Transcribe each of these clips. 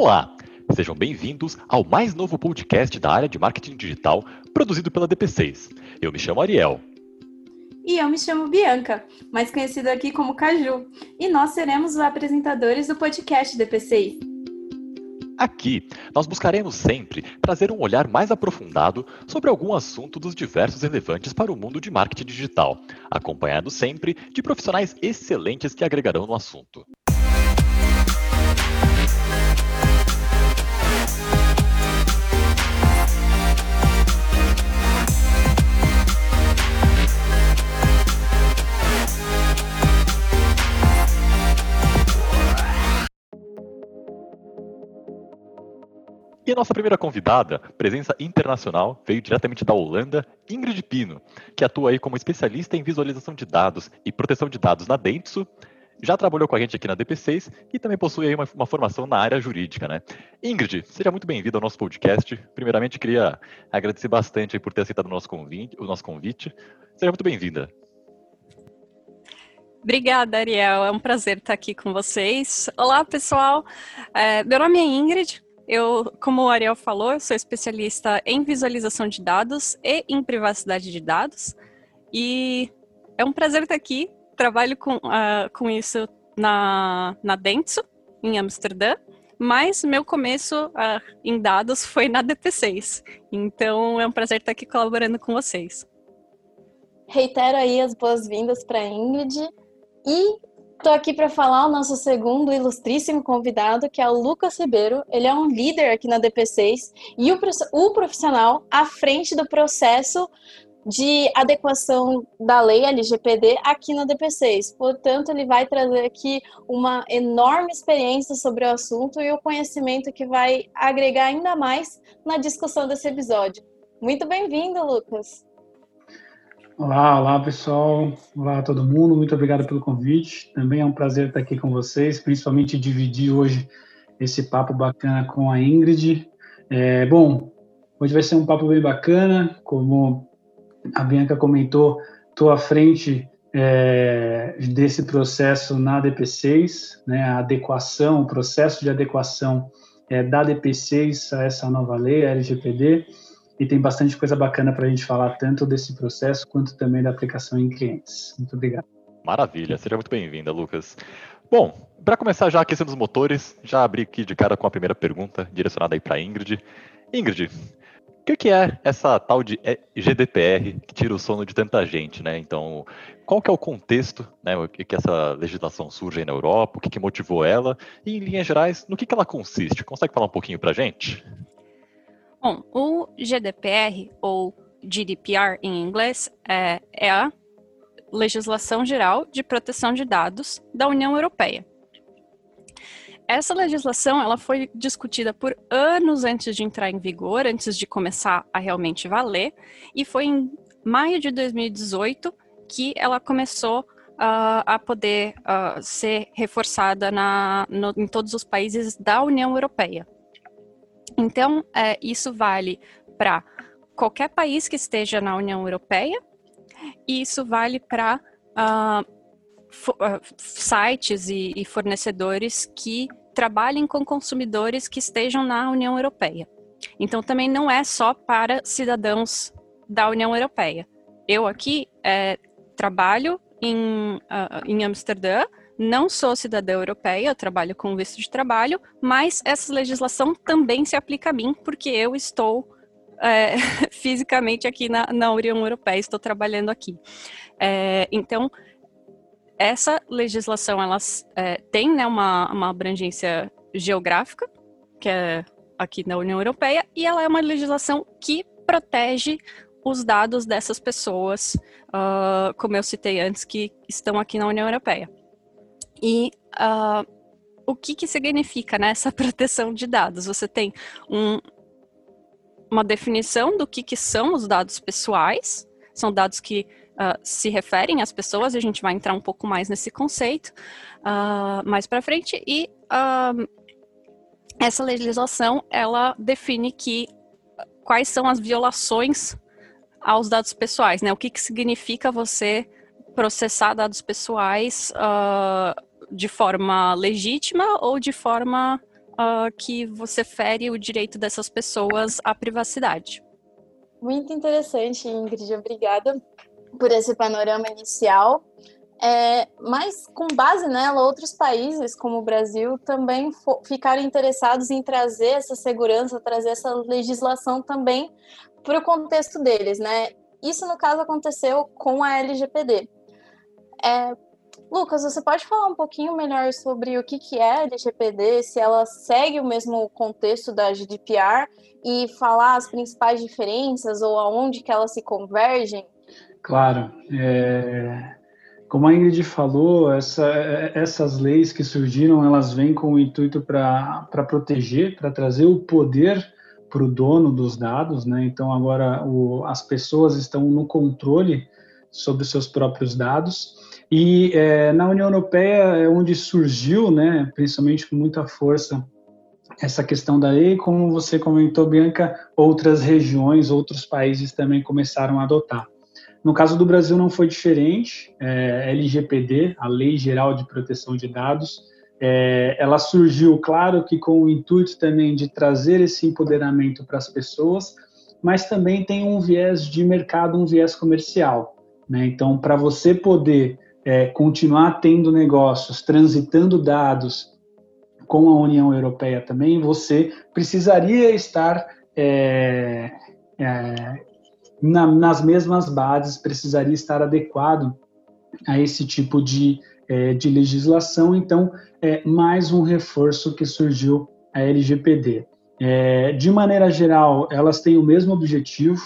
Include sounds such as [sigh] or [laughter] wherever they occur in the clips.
Olá, sejam bem-vindos ao mais novo podcast da área de marketing digital produzido pela DP6. Eu me chamo Ariel. E eu me chamo Bianca, mais conhecida aqui como Caju, e nós seremos os apresentadores do podcast DP6. Aqui, nós buscaremos sempre trazer um olhar mais aprofundado sobre algum assunto dos diversos relevantes para o mundo de marketing digital, acompanhado sempre de profissionais excelentes que agregarão no assunto. Nossa primeira convidada, presença internacional, veio diretamente da Holanda, Ingrid Pino, que atua aí como especialista em visualização de dados e proteção de dados na Dentsu, já trabalhou com a gente aqui na DP6 e também possui aí uma, uma formação na área jurídica, né? Ingrid, seja muito bem-vinda ao nosso podcast. Primeiramente, queria agradecer bastante por ter aceitado o nosso convite. O nosso convite. Seja muito bem-vinda. Obrigada, Ariel. É um prazer estar aqui com vocês. Olá, pessoal. É, meu nome é Ingrid, eu, como o Ariel falou, sou especialista em visualização de dados e em privacidade de dados. E é um prazer estar aqui. Trabalho com, uh, com isso na, na Dentsu, em Amsterdã. Mas meu começo uh, em dados foi na DP6. Então é um prazer estar aqui colaborando com vocês. Reitero aí as boas-vindas para Ingrid. E Estou aqui para falar o nosso segundo ilustríssimo convidado, que é o Lucas Ribeiro. Ele é um líder aqui na DP6 e o, profissional à frente do processo de adequação da lei LGPD aqui na DP6. Portanto, ele vai trazer aqui uma enorme experiência sobre o assunto e o conhecimento que vai agregar ainda mais na discussão desse episódio. Muito bem-vindo, Lucas. Olá, olá pessoal, olá todo mundo, muito obrigado pelo convite. Também é um prazer estar aqui com vocês, principalmente dividir hoje esse papo bacana com a Ingrid. É, bom, hoje vai ser um papo bem bacana, como a Bianca comentou, estou à frente é, desse processo na DP6, né, a adequação, o processo de adequação é, da DP6 a essa nova lei, a LGPD e tem bastante coisa bacana para a gente falar, tanto desse processo quanto também da aplicação em clientes. Muito obrigado. Maravilha, seja muito bem-vinda, Lucas. Bom, para começar já aquecendo os motores, já abri aqui de cara com a primeira pergunta direcionada aí para Ingrid. Ingrid, o que, é essa tal de GDPR que tira o sono de tanta gente, né? Então, qual que é o contexto, né? O que, que essa legislação surge na Europa, o que, que motivou ela e, em linhas gerais, no que, que ela consiste? Consegue falar um pouquinho para gente? Bom, o GDPR, ou GDPR em inglês, é, é a Legislação Geral de Proteção de Dados da União Europeia. Essa legislação ela foi discutida por anos antes de entrar em vigor, antes de começar a realmente valer, e foi em maio de 2018 que ela começou uh, a poder uh, ser reforçada na, no, em todos os países da União Europeia. Então, é, isso vale para qualquer país que esteja na União Europeia, e isso vale para uh, uh, sites e, e fornecedores que trabalhem com consumidores que estejam na União Europeia. Então, também não é só para cidadãos da União Europeia. Eu aqui é, trabalho em, uh, em Amsterdã, não sou cidadã europeia, eu trabalho com visto de trabalho, mas essa legislação também se aplica a mim, porque eu estou é, [laughs] fisicamente aqui na, na, União Europeia, estou trabalhando aqui. É, então, essa legislação ela é, tem né, uma, uma abrangência geográfica, que é aqui na União Europeia, e ela é uma legislação que protege os dados dessas pessoas, uh, como eu citei antes, que estão aqui na União Europeia. E uh, o que, que significa né, essa [laughs] proteção de dados? Você tem um, uma definição do que, que são os dados pessoais, são dados que uh, se referem às pessoas, a gente vai entrar um pouco mais nesse conceito uh, mais para frente, e essa legislação, ela define que quais são as violações aos dados pessoais, né? O que, que significa você processar dados pessoais uh, de forma legítima ou de forma uh, que você fere o direito dessas pessoas à privacidade. Muito interessante, Ingrid. Obrigada por esse panorama inicial. É, mas, com base nela, outros países, como o Brasil, também ficaram interessados em trazer essa segurança, trazer essa legislação também para o contexto deles, né? Isso, no caso, aconteceu com a LGPD. É, Lucas, você pode falar um pouquinho melhor sobre o que, que é a LGPD, se ela segue o mesmo contexto da GDPR e falar as principais diferenças ou aonde que elas se convergem? Claro. É... Como a Ingrid falou, essa, essas leis que surgiram, elas vêm com o intuito para proteger, para trazer o poder para o dono dos dados, né? Então agora o, as pessoas estão no controle sobre seus próprios dados e é, na União Europeia é onde surgiu, né, principalmente com muita força, essa questão da lei, como você comentou, Bianca, outras regiões, outros países também começaram a adotar. No caso do Brasil não foi diferente, é, LGPD, a Lei Geral de Proteção de Dados, é, ela surgiu, claro que com o intuito também de trazer esse empoderamento para as pessoas, mas também tem um viés de mercado, um viés comercial. Né? Então, para você poder é, continuar tendo negócios, transitando dados com a União Europeia também, você precisaria estar é, é, na, nas mesmas bases, precisaria estar adequado a esse tipo de, é, de legislação. Então, é mais um reforço que surgiu a LGPD. É, de maneira geral, elas têm o mesmo objetivo,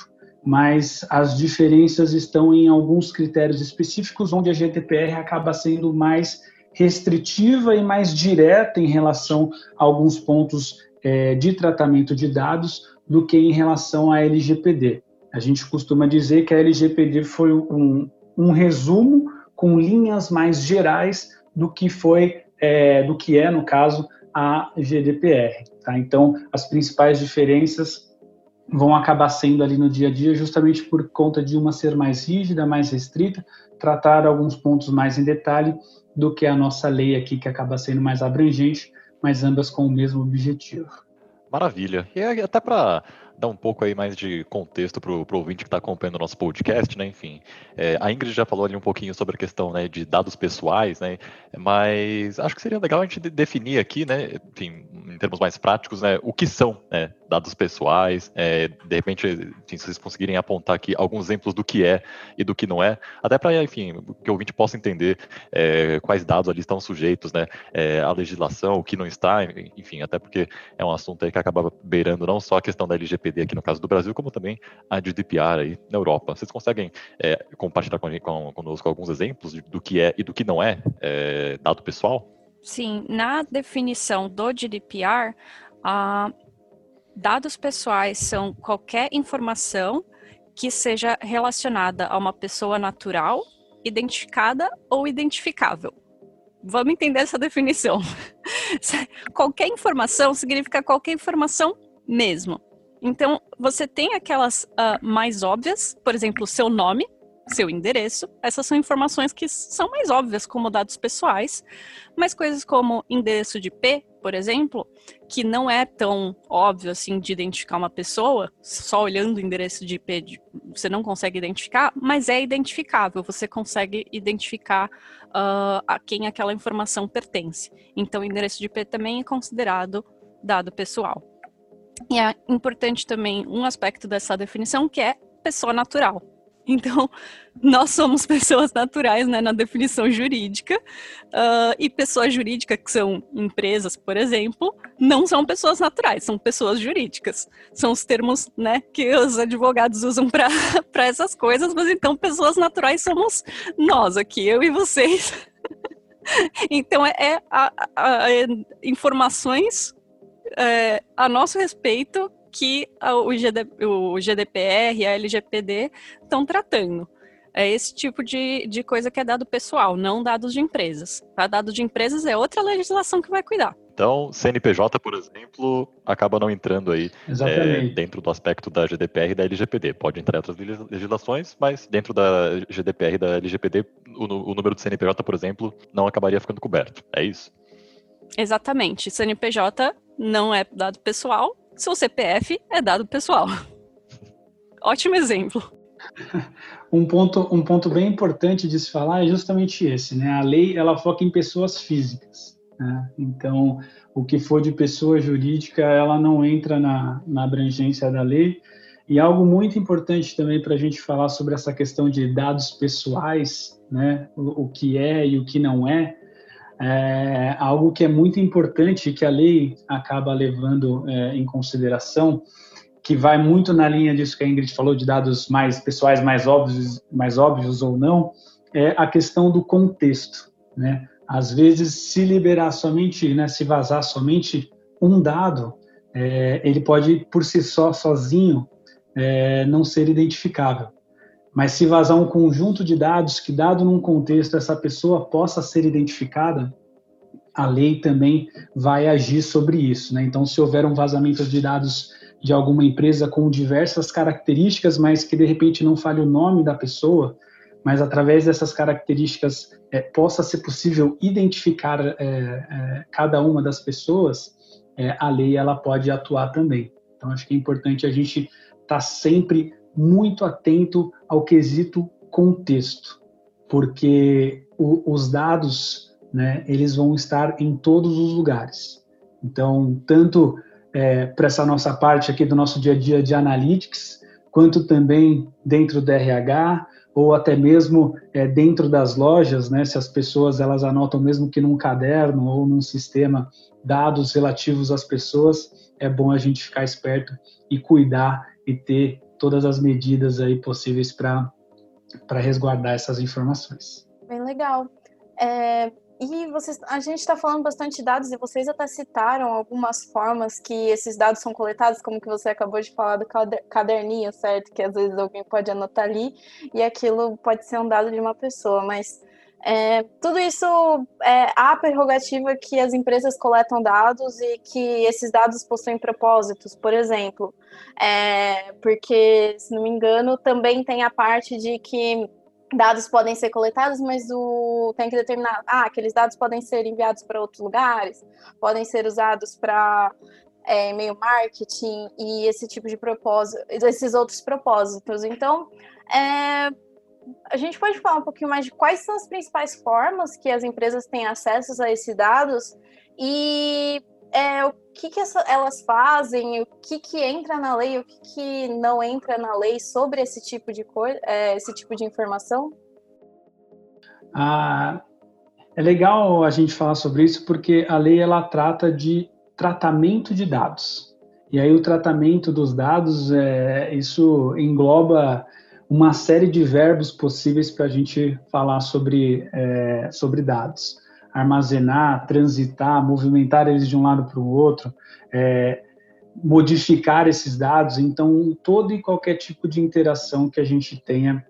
mas as diferenças estão em alguns critérios específicos, onde a GDPR acaba sendo mais restritiva e mais direta em relação a alguns pontos é, de tratamento de dados do que em relação à LGPD. A gente costuma dizer que a LGPD foi um, um resumo com linhas mais gerais do que foi, é, do que é, no caso, a GDPR. Tá? Então, as principais diferenças vão acabar sendo ali no dia a dia, justamente por conta de uma ser mais rígida, mais restrita, tratar alguns pontos mais em detalhe do que a nossa lei aqui, que acaba sendo mais abrangente, mas ambas com o mesmo objetivo. Maravilha. E até para dar um pouco aí mais de contexto para o ouvinte que está acompanhando o nosso podcast, né? Enfim, é, a Ingrid já falou ali um pouquinho sobre a questão né, de dados pessoais, né? Mas acho que seria legal a gente definir aqui, né? Enfim, em termos mais práticos, né? O que são né, dados pessoais? É, de repente, se vocês conseguirem apontar aqui alguns exemplos do que é e do que não é, até para, enfim, que o ouvinte possa entender é, quais dados ali estão sujeitos, né? É, a legislação, o que não está, enfim, até porque é um assunto aí que acaba beirando não só a questão da LGPD aqui no caso do Brasil, como também a GDPR aí na Europa. Vocês conseguem é, compartilhar com, com, conosco alguns exemplos do que é e do que não é, é dado pessoal? Sim, na definição do GDPR, uh, dados pessoais são qualquer informação que seja relacionada a uma pessoa natural, identificada ou identificável. Vamos entender essa definição. [laughs] qualquer informação significa qualquer informação mesmo. Então, você tem aquelas uh, mais óbvias, por exemplo, seu nome, seu endereço. Essas são informações que são mais óbvias, como dados pessoais. Mas coisas como endereço de IP, por exemplo, que não é tão óbvio assim de identificar uma pessoa, só olhando o endereço de IP você não consegue identificar, mas é identificável, você consegue identificar uh, a quem aquela informação pertence. Então, o endereço de IP também é considerado dado pessoal. E é importante também um aspecto dessa definição que é pessoa natural. Então, [laughs] nós somos pessoas naturais né, na definição jurídica, uh, e pessoas jurídicas, que são empresas, por exemplo, não são pessoas naturais, são pessoas jurídicas. São os termos né, que os advogados usam para [laughs] essas coisas, mas então pessoas naturais somos nós aqui, eu e vocês. [laughs] então, é, é a, a, informações é, a nosso respeito que o, GD, o GDPR e a LGPD estão tratando. É esse tipo de, de coisa que é dado pessoal, não dados de empresas. Para dados de empresas é outra legislação que vai cuidar. Então, CNPJ, por exemplo, acaba não entrando aí é, dentro do aspecto da GDPR e da LGPD. Pode entrar em outras legislações, mas dentro da GDPR e da LGPD, o, o número do CNPJ, por exemplo, não acabaria ficando coberto. É isso? Exatamente. CNPJ não é dado pessoal, seu CPF é dado pessoal. [laughs] Ótimo exemplo. [laughs] Um ponto, um ponto bem importante de se falar é justamente esse, né? A lei ela foca em pessoas físicas, né? Então, o que for de pessoa jurídica, ela não entra na, na abrangência da lei. E algo muito importante também para a gente falar sobre essa questão de dados pessoais, né? O, o que é e o que não é, é algo que é muito importante que a lei acaba levando é, em consideração que vai muito na linha disso que a Ingrid falou, de dados mais pessoais, mais óbvios, mais óbvios ou não, é a questão do contexto, né? Às vezes, se liberar somente, né, se vazar somente um dado, é, ele pode, por si só, sozinho, é, não ser identificável. Mas se vazar um conjunto de dados que, dado num contexto, essa pessoa possa ser identificada, a lei também vai agir sobre isso. Né? Então, se houver um vazamento de dados de alguma empresa com diversas características, mas que de repente não fale o nome da pessoa, mas através dessas características é, possa ser possível identificar é, é, cada uma das pessoas, é, a lei ela pode atuar também. Então acho que é importante a gente estar tá sempre muito atento ao quesito contexto, porque o, os dados, né, eles vão estar em todos os lugares. Então tanto é, para essa nossa parte aqui do nosso dia a dia de analytics, quanto também dentro do RH ou até mesmo é, dentro das lojas, né, se as pessoas elas anotam mesmo que num caderno ou num sistema dados relativos às pessoas, é bom a gente ficar esperto e cuidar e ter todas as medidas aí possíveis para resguardar essas informações. Bem legal. É, e vocês, a gente está falando bastante de dados e vocês até citaram algumas formas que esses dados são coletados, como que você acabou de falar do caderninho, certo? Que às vezes alguém pode anotar ali e aquilo pode ser um dado de uma pessoa, mas é, tudo isso é a prerrogativa que as empresas coletam dados e que esses dados possuem propósitos, por exemplo, é, porque, se não me engano, também tem a parte de que dados podem ser coletados, mas o tem que determinar, ah, aqueles dados podem ser enviados para outros lugares, podem ser usados para é, e-mail marketing e esse tipo de propósito, esses outros propósitos. Então, é, a gente pode falar um pouquinho mais de quais são as principais formas que as empresas têm acesso a esses dados e é, o que, que essa, elas fazem, o que, que entra na lei, o que, que não entra na lei sobre esse tipo de coisa, é, esse tipo de informação? Ah, é legal a gente falar sobre isso porque a lei ela trata de tratamento de dados. E aí o tratamento dos dados, é, isso engloba uma série de verbos possíveis para a gente falar sobre, é, sobre dados armazenar, transitar, movimentar eles de um lado para o outro, é, modificar esses dados. Então, todo e qualquer tipo de interação que a gente tenha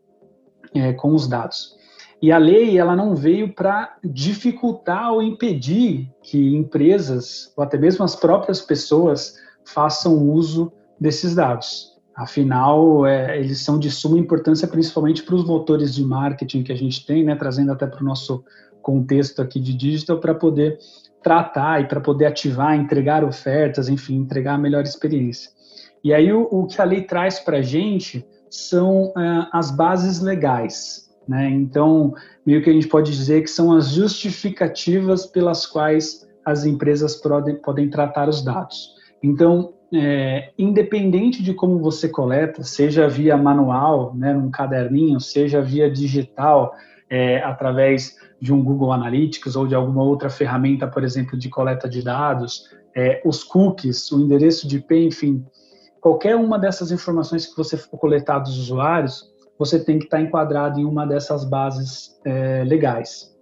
é, com os dados. E a lei ela não veio para dificultar ou impedir que empresas ou até mesmo as próprias pessoas façam uso desses dados. Afinal, é, eles são de suma importância, principalmente para os motores de marketing que a gente tem, né, trazendo até para o nosso contexto aqui de digital para poder tratar e para poder ativar, entregar ofertas, enfim, entregar a melhor experiência. E aí o, o que a lei traz para a gente são uh, as bases legais, né? Então, meio que a gente pode dizer que são as justificativas pelas quais as empresas podem, podem tratar os dados. Então, é, independente de como você coleta, seja via manual, né, num caderninho, seja via digital, é, através de um Google Analytics ou de alguma outra ferramenta, por exemplo, de coleta de dados, é, os cookies, o endereço de IP, enfim, qualquer uma dessas informações que você for coletar dos usuários, você tem que estar enquadrado em uma dessas bases é, legais.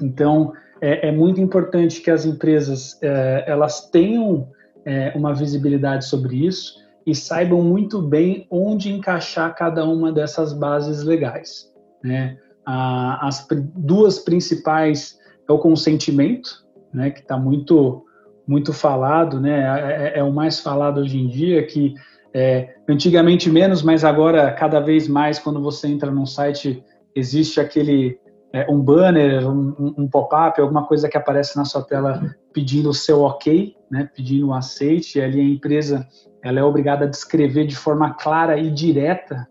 Então, é, é, muito importante que as empresas é, elas tenham é, uma visibilidade sobre isso e saibam muito bem onde encaixar cada uma dessas bases legais. Né? as duas principais é o consentimento, né, que está muito muito falado, né, é, é, é, o mais falado hoje em dia, que é, antigamente menos, mas agora cada vez mais, quando você entra num site, existe aquele é, um banner, um, um pop-up, alguma coisa que aparece na sua tela pedindo o seu ok, né, pedindo o aceite, e ali a empresa ela é obrigada a descrever de forma clara e direta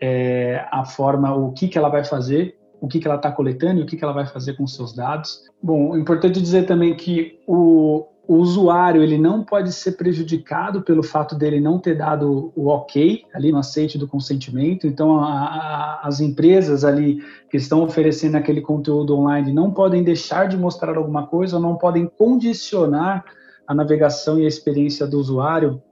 é, a forma, o que, que ela vai fazer, o que, que ela está coletando e o que, que ela vai fazer com os seus dados. Bom, é importante dizer também que o, o usuário ele não pode ser prejudicado pelo fato dele não ter dado o ok ali no aceite do consentimento. Então, a, a, as empresas ali que estão oferecendo aquele conteúdo online não podem deixar de mostrar alguma coisa, não podem condicionar a navegação e a experiência do usuário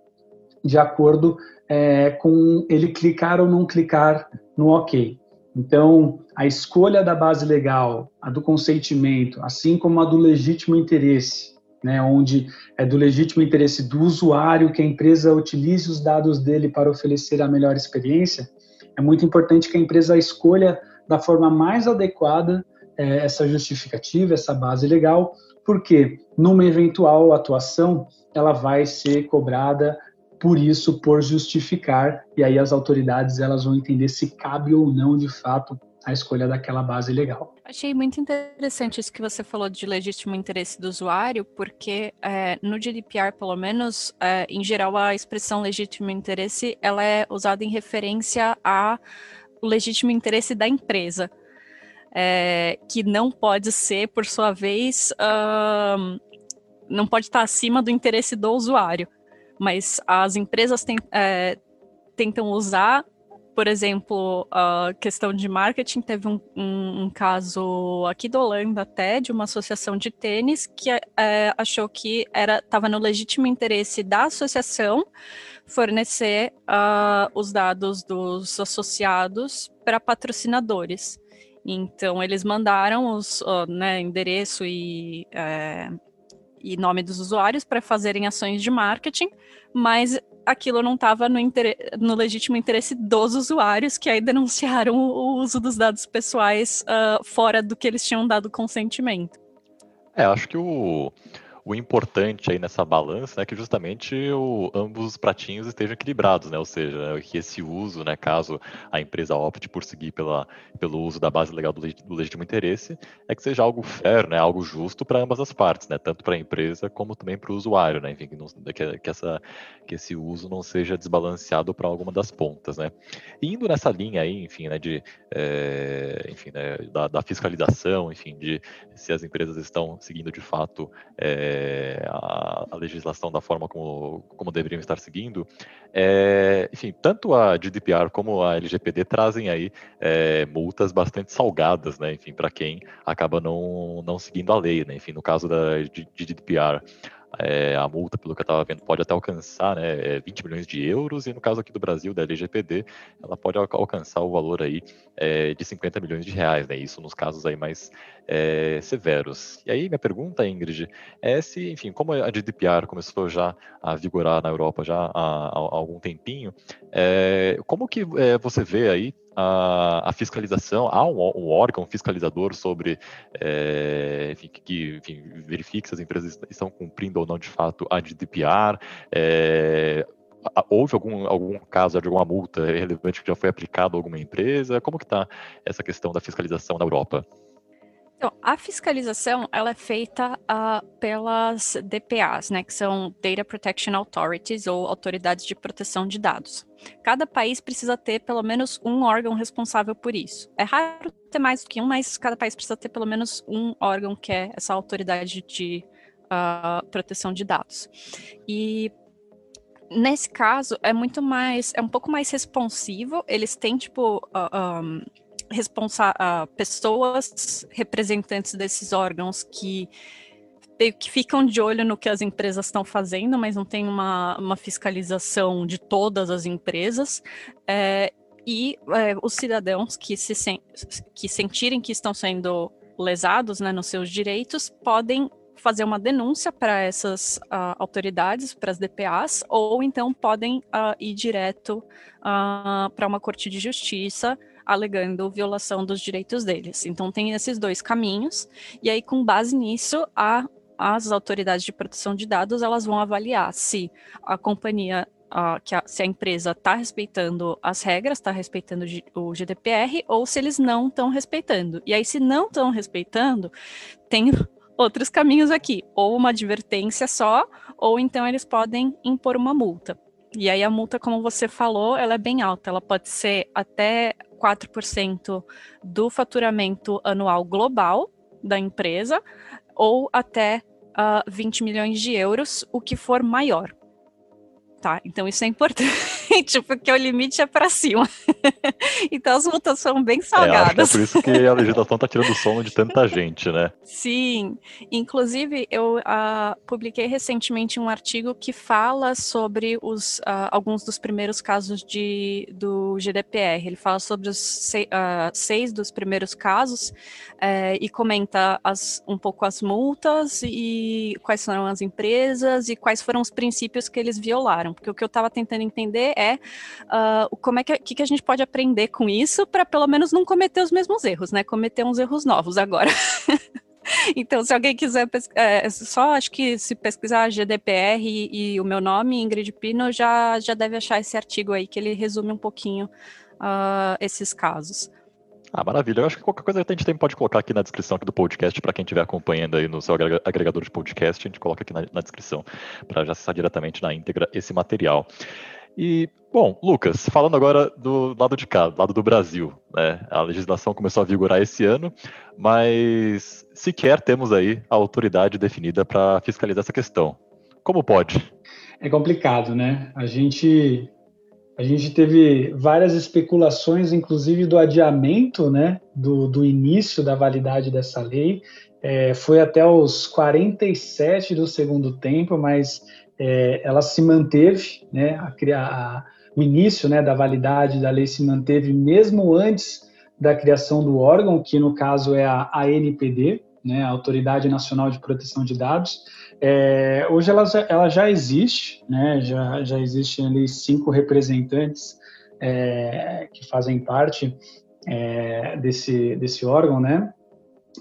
de acordo é, com ele clicar ou não clicar no ok. Então, a escolha da base legal, a do consentimento, assim como a do legítimo interesse, né, onde é do legítimo interesse do usuário que a empresa utilize os dados dele para oferecer a melhor experiência, é muito importante que a empresa escolha da forma mais adequada é, essa justificativa, essa base legal, porque numa eventual atuação ela vai ser cobrada por isso, por justificar, e aí as autoridades elas vão entender se cabe ou não de fato a escolha daquela base legal. Achei muito interessante isso que você falou de legítimo interesse do usuário, porque é, no GDPR, pelo menos, é, em geral, a expressão legítimo interesse ela é usada em referência ao legítimo interesse da empresa, é, que não pode ser, por sua vez, não pode estar acima do interesse do usuário. Mas as empresas tem, é, tentam usar por exemplo, a questão de marketing, teve um, um, um, caso aqui da Holanda até, de uma associação de tênis, que é, achou que estava no legítimo interesse da associação fornecer uh, os dados dos associados para patrocinadores. Então, eles mandaram os uh, né, endereço e, é, e nome dos usuários para fazerem ações de marketing, mas aquilo não estava no, no, legítimo interesse dos usuários, que aí denunciaram o uso dos dados pessoais uh, fora do que eles tinham dado consentimento. É, acho que o, o importante aí nessa balança é que justamente o, ambos os pratinhos estejam equilibrados, né? Ou seja, que esse uso, né, caso a empresa opte por seguir pela, pelo uso da base legal do, do legítimo interesse, é que seja algo fair, né, algo justo para ambas as partes, né? Tanto para a empresa como também para o usuário, né? Enfim, que, não, que, que, essa, que esse uso não seja desbalanceado para alguma das pontas, né? E indo nessa linha aí, enfim, né, de, é, enfim, né, da, da, fiscalização, enfim, de se as empresas estão seguindo de fato é, é, a, a, legislação da forma como, como deveriam estar seguindo, é, enfim, tanto a GDPR como a LGPD trazem aí é, multas bastante salgadas, né, enfim, para quem acaba não, não seguindo a lei, né, enfim, no caso da GDPR, é, a multa, pelo que eu estava vendo, pode até alcançar né, 20 é, milhões de euros, e no caso aqui do Brasil, da LGPD, ela pode alcançar o valor aí é, de 50 milhões de reais, né, isso nos casos aí mais é, severos. E aí minha pergunta, Ingrid, é se, enfim, como a GDPR começou já a vigorar na Europa já há, há algum tempinho, é, como que é, você vê aí a, a, fiscalização, há um, um, órgão fiscalizador sobre, é, enfim, que enfim, verifique se as empresas estão cumprindo ou não de fato a GDPR, é, houve algum, algum caso de alguma multa relevante que já foi aplicado a alguma empresa? Como que está essa questão da fiscalização na Europa? Então, a fiscalização ela é feita uh, pelas DPAs, né, que são Data Protection Authorities ou autoridades de proteção de dados. Cada país precisa ter pelo menos um órgão responsável por isso. É raro ter mais do que um, mas cada país precisa ter pelo menos um órgão que é essa autoridade de uh, proteção de dados. E nesse caso é muito mais, é um pouco mais responsivo. Eles têm tipo uh, ah, um, responsa pessoas representantes desses órgãos que que ficam de olho no que as empresas estão fazendo, mas não tem uma, uma fiscalização de todas as empresas. É, e é, os cidadãos que se sen que sentirem que estão sendo lesados né, nos seus direitos podem fazer uma denúncia para essas uh, autoridades, para as DPAs, ou então podem uh, ir direto uh, para uma corte de justiça alegando violação dos direitos deles. Então tem esses dois caminhos, e aí com base nisso, a, as autoridades de proteção de dados elas vão avaliar se a companhia que a, se a empresa está respeitando as regras, está respeitando o GDPR, ou se eles não estão respeitando. E aí, se não estão respeitando, tem outros caminhos aqui, ou uma advertência só, ou então eles podem impor uma multa. E aí a multa, como você falou, ela é bem alta, ela pode ser até 4% do faturamento anual global da empresa, ou até uh, ah, 20 milhões de euros, o que for maior. Tá? Então isso é importante, porque o limite é para cima. [laughs] então as multas são bem salgadas. É, é por isso que a [laughs] legislação está tirando o sono de tanta gente, né? Sim. Inclusive, eu uh, publiquei recentemente um artigo que fala sobre os, uh, alguns dos primeiros casos de, do GDPR. Ele fala sobre os seis, uh, seis dos primeiros casos eh, e comenta as, um pouco as multas e quais foram as empresas e quais foram os princípios que eles violaram porque o que eu estava tentando entender é uh, como é que, que, a gente pode aprender com isso para pelo menos não cometer os mesmos erros, né? Cometer uns erros novos agora. [laughs] Então, se alguém quiser, é, só acho que se pesquisar GDPR e, e, o meu nome, Ingrid Pino, já, já deve achar esse artigo aí, que ele resume um pouquinho uh, esses casos. Ah, maravilha. Eu acho que qualquer coisa que a gente tem pode colocar aqui na descrição aqui do podcast, para quem estiver acompanhando aí no seu agregador de podcast, a gente coloca aqui na, na descrição, para já acessar diretamente na íntegra esse material. E, bom, Lucas, falando agora do lado de cá, do lado do Brasil, né? A legislação começou a vigorar esse ano, mas sequer temos aí a autoridade definida para fiscalizar essa questão. Como pode? É complicado, né? A gente a gente teve várias especulações, inclusive do adiamento né, do, do início da validade dessa lei. É, foi até os 47 do segundo tempo, mas é, ela se manteve, né, a, a, o início né, da validade da lei se manteve mesmo antes da criação do órgão, que no caso é a ANPD, né, a Autoridade Nacional de Proteção de Dados. É, hoje ela, ela já existe, né, já, já existem ali cinco representantes é, que fazem parte é, desse, desse órgão, né?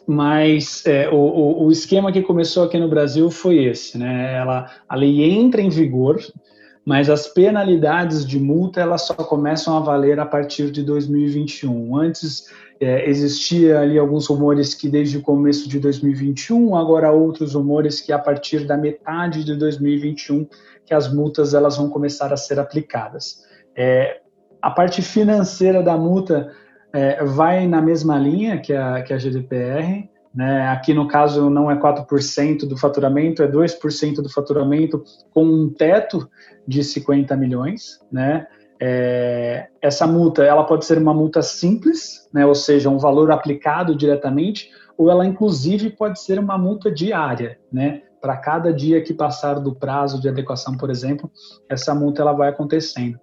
Mas é, o, o, esquema que começou aqui no Brasil foi esse, né? Ela, a lei entra em vigor, mas as penalidades de multa elas só começam a valer a partir de 2021. Antes é, existia ali alguns rumores que desde o começo de 2021, agora outros rumores que a partir da metade de 2021 que as multas elas vão começar a ser aplicadas. É, a parte financeira da multa é, vai na mesma linha que a, que a GDPR, né? Aqui no caso não é 4% do faturamento, é 2% do faturamento com um teto de 50 milhões, né? É, essa multa ela pode ser uma multa simples, né, ou seja, um valor aplicado diretamente, ou ela inclusive pode ser uma multa diária, né, para cada dia que passar do prazo de adequação, por exemplo, essa multa ela vai acontecendo.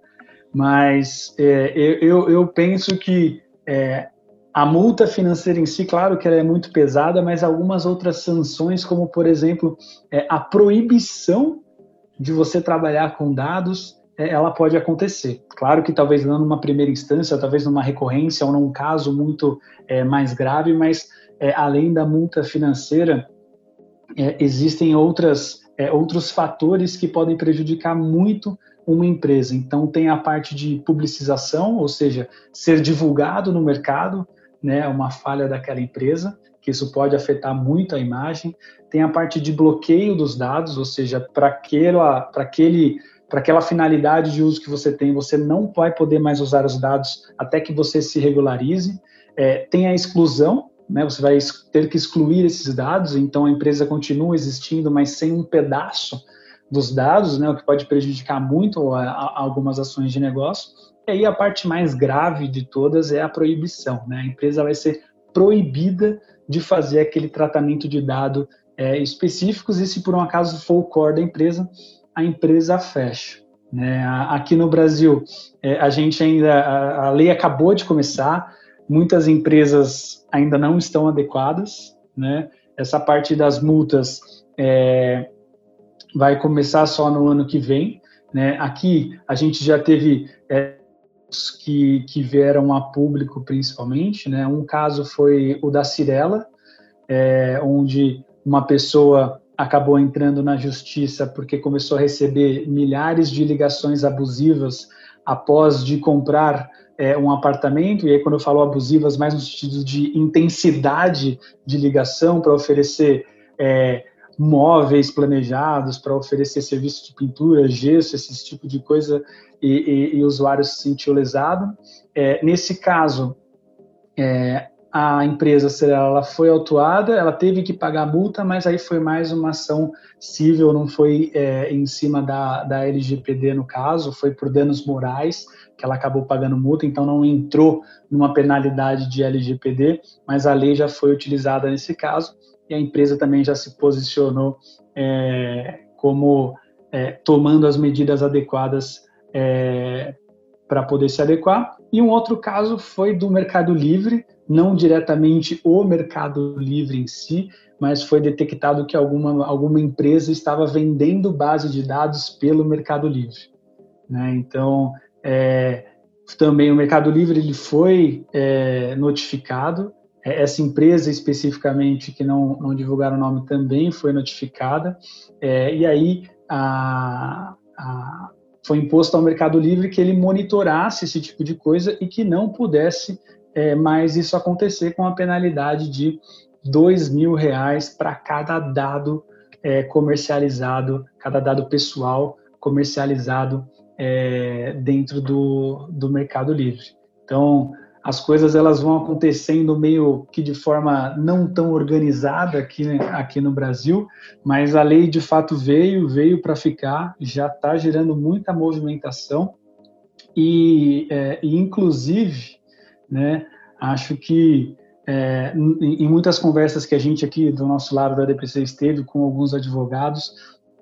Mas é, eu, eu penso que é, a multa financeira em si, claro que ela é muito pesada, mas algumas outras sanções, como por exemplo é, a proibição de você trabalhar com dados, é, ela pode acontecer. Claro que talvez não numa primeira instância, talvez numa recorrência ou num caso muito é, mais grave, mas é, além da multa financeira, é, existem outras, outros fatores que podem prejudicar muito uma empresa. Então, tem a parte de publicização, ou seja, ser divulgado no mercado, né, uma falha daquela empresa, que isso pode afetar muito a imagem. Tem a parte de bloqueio dos dados, ou seja, para aquela, para aquele para aquela finalidade de uso que você tem, você não vai poder mais usar os dados até que você se regularize. É, tem a exclusão, né, você vai ter que excluir esses dados, então a empresa continua existindo, mas sem um pedaço dos dados, né, o que pode prejudicar muito a, a algumas ações de negócio. E aí a parte mais grave de todas é a proibição. Né? A empresa vai ser proibida de fazer aquele tratamento de dado é, específicos e se por um acaso for o core da empresa, a empresa fecha. Né? Aqui no Brasil, é, a gente ainda, a, a, lei acabou de começar, muitas empresas ainda não estão adequadas, né? Essa parte das multas é, vai começar só no ano que vem, né? Aqui a gente já teve é, que, que vieram a público principalmente, né? Um caso foi o da Cirela, é, onde uma pessoa acabou entrando na justiça porque começou a receber milhares de ligações abusivas após de comprar é, um apartamento, e aí quando eu falo abusivas, mais no sentido de intensidade de ligação para oferecer é, móveis planejados para oferecer serviço de pintura, gesso, esse tipo de coisa, e, e, e o usuário se sentiu lesado. É, nesse caso, é, a empresa ela foi autuada, ela teve que pagar multa, mas aí foi mais uma ação civil, não foi é, em cima da, da LGPD no caso, foi por danos morais que ela acabou pagando multa, então não entrou numa penalidade de LGPD, mas a lei já foi utilizada nesse caso e a empresa também já se posicionou é, como é, tomando as medidas adequadas é, para poder se adequar. E um outro caso foi do Mercado Livre, não diretamente o Mercado Livre em si, mas foi detectado que alguma, alguma empresa estava vendendo base de dados pelo Mercado Livre. Né? Então, é, também o Mercado Livre ele foi é, notificado, essa empresa especificamente, que não, não divulgaram o nome, também foi notificada, é, e aí a, a, foi imposto ao Mercado Livre que ele monitorasse esse tipo de coisa e que não pudesse é, mais isso acontecer com a penalidade de dois mil reais para cada dado é, comercializado, cada dado pessoal comercializado é, dentro do, do Mercado Livre. Então, as coisas elas vão acontecendo meio que de forma não tão organizada aqui, aqui no Brasil, mas a lei de fato veio, veio para ficar, já está gerando muita movimentação e, é, e inclusive, né, acho que é, em, em, muitas conversas que a gente aqui do nosso lado da DPC esteve com alguns advogados,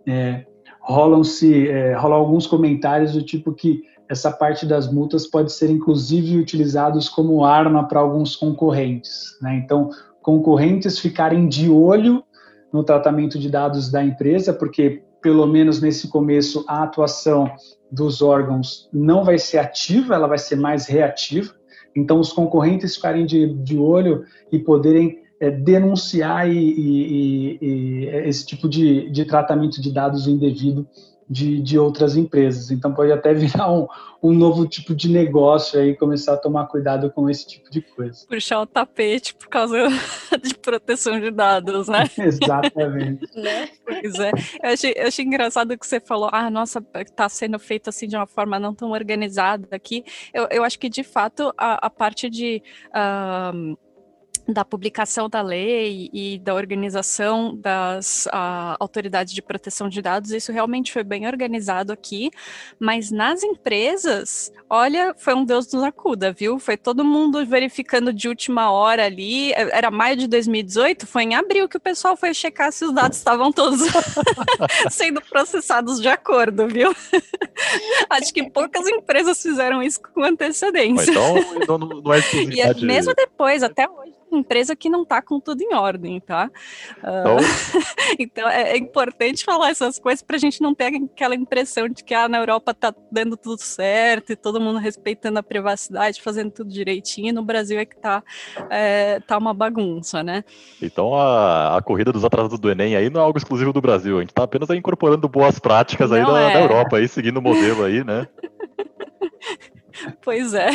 é, rolam-se, é, rolam alguns comentários do tipo que essa parte das multas pode ser inclusive utilizados como arma para alguns concorrentes. Né? Então, concorrentes ficarem de olho no tratamento de dados da empresa, porque pelo menos nesse começo a atuação dos órgãos não vai ser ativa, ela vai ser mais reativa. Então, os concorrentes ficarem de, de olho e poderem é, denunciar e, e, e, esse tipo de, de tratamento de dados indevido de, de outras empresas. Então pode até [laughs] virar um, um novo tipo de negócio aí, começar a tomar cuidado com esse tipo de coisa. Puxar o tapete por causa [laughs] de proteção de dados, né? [laughs] Exatamente. né? Pois é. Eu achei, eu achei engraçado que você falou, ah, nossa, está sendo feito assim de uma forma não tão organizada aqui. Eu, eu acho que de fato a, a parte de. Uh, da publicação da lei e da organização das uh, autoridades de proteção de dados, isso realmente foi bem organizado aqui, mas nas empresas, olha, foi um Deus nos acuda, viu? Foi todo mundo verificando de última hora ali, é, era maio de 2018, foi em abril que o pessoal foi checar se os dados estavam todos [laughs] sendo processados de acordo, viu? [laughs] Acho que poucas empresas fizeram isso com antecedência. Então, não, não é E é mesmo depois, até hoje, empresa que não está com tudo em ordem, tá? Uh, [laughs] então é, é, importante falar essas coisas para a gente não ter aquela impressão de que ah, na Europa está dando tudo certo e todo mundo respeitando a privacidade, fazendo tudo direitinho, e no Brasil é que está é, tá uma bagunça, né? Então a, a corrida dos atrasados do Enem aí não é algo exclusivo do Brasil, a gente está apenas incorporando boas práticas aí da, é. da Europa, aí, seguindo o modelo aí, né? [laughs] pois é.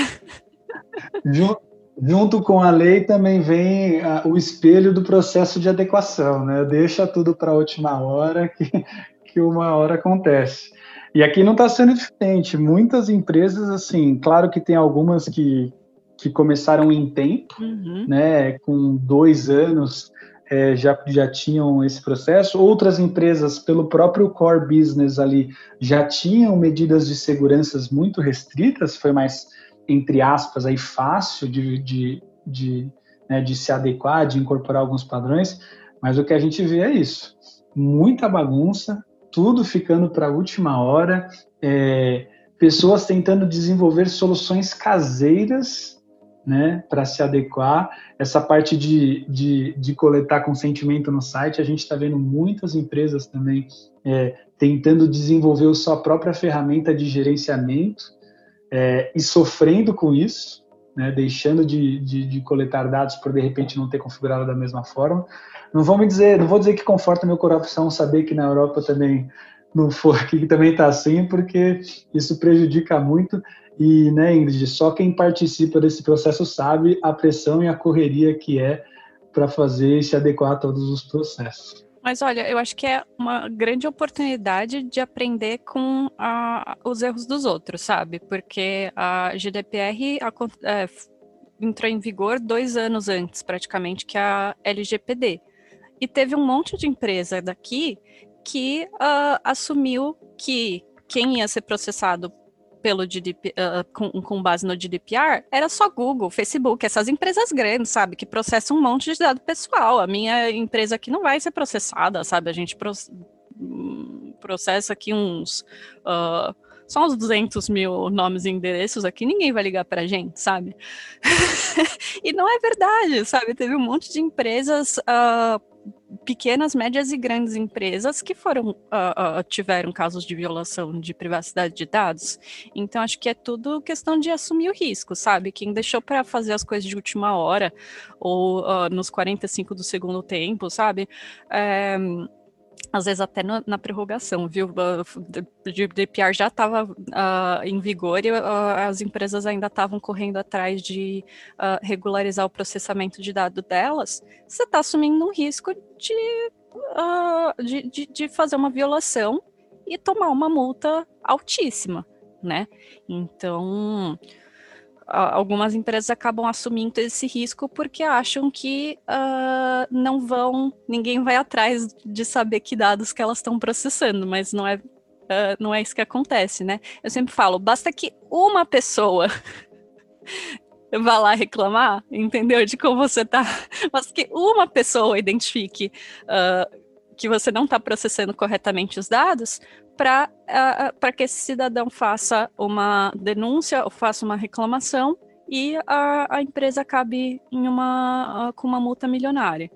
Junto com a lei também vem a, o espelho do processo de adequação, né? Deixa tudo para a última hora que, [laughs] que uma hora acontece. E aqui não está sendo diferente. Muitas empresas, assim, claro que tem algumas que, que começaram em tempo, uhum. né? Com dois anos é, já, já tinham esse processo. Outras empresas, pelo próprio core business ali, já tinham medidas de segurança muito restritas, foi mais entre aspas, aí fácil de, de, de, né, de se adequar, de incorporar alguns padrões, mas o que a gente vê é isso: muita bagunça, tudo ficando para a última hora, é, pessoas tentando desenvolver soluções caseiras né, para se adequar. Essa parte de, de, de, coletar consentimento no site, a gente está vendo muitas empresas também é, tentando desenvolver sua própria ferramenta de gerenciamento é, e sofrendo com isso, né, deixando de, de, de, coletar dados por de repente não ter configurado da mesma forma. Não vou me dizer, não vou dizer que conforta meu coração saber que na Europa também não for, [laughs] que também está assim, porque isso prejudica muito. E, né, Ingrid, só quem participa desse processo sabe a pressão e a correria que é para fazer e se adequar a todos os processos. Mas olha, eu acho que é uma grande oportunidade de aprender com a, os erros dos outros, sabe? Porque a GDPR a, é, entrou em vigor dois anos antes, praticamente, que a LGPD. E teve um monte de empresa daqui que uh, assumiu que quem ia ser processado pelo GDP, uh, ah, com, com, base no GDPR era só Google, Facebook, essas empresas grandes, sabe, que processam um monte de dado pessoal. A minha empresa aqui não vai ser processada, sabe? A gente processa aqui uns uh, só uns 200 mil nomes e endereços aqui, ninguém vai ligar pra gente, sabe? [laughs] e não é verdade, sabe? Teve um monte de empresas uh, pequenas, médias e grandes empresas que foram uh, uh, tiveram casos de violação de privacidade de dados. Então acho que é tudo questão de assumir o risco, sabe? Quem deixou para fazer as coisas de última hora ou uh, nos 45 do segundo tempo, sabe? É, às vezes até no, na prorrogação, viu? O GDPR já estava uh, em vigor e uh, as empresas ainda estavam correndo atrás de uh, regularizar o processamento de dados delas. Você está assumindo um risco de, de, de, de fazer uma violação e tomar uma multa altíssima, né? Então, algumas empresas acabam assumindo esse risco porque acham que uh, não vão, ninguém vai atrás de saber que dados que elas estão processando, mas não é, uh, não é isso que acontece, né? Eu sempre falo, basta que uma pessoa [laughs] vá lá reclamar, entendeu? De como você tá. [laughs] Basta que uma pessoa identifique uh, que você não está processando corretamente os dados, para uh, que esse cidadão faça uma denúncia ou faça uma reclamação e a, a empresa acabe em uma, uh, com uma multa milionária.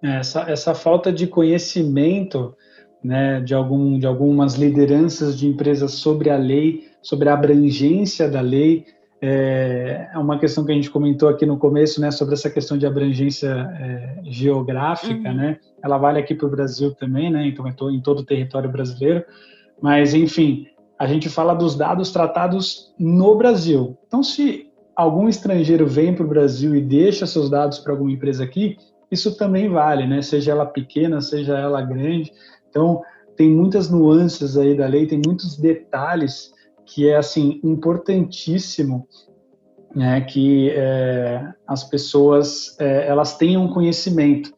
É, essa, essa falta de conhecimento né, de, algum, de algumas lideranças de empresas sobre a lei, sobre a abrangência da lei, é, é uma questão que a gente comentou aqui no começo, né, sobre essa questão de abrangência é, geográfica, uhum. né? Ela vale aqui para o Brasil também, né? Então, em todo o território brasileiro. Mas, enfim, a gente fala dos dados tratados no Brasil. Então, se algum estrangeiro vem para o Brasil e deixa seus dados para alguma empresa aqui, isso também vale, né? Seja ela pequena, seja ela grande. Então, tem muitas nuances aí da lei, tem muitos detalhes que é assim importantíssimo né, que é, as pessoas é, elas tenham conhecimento.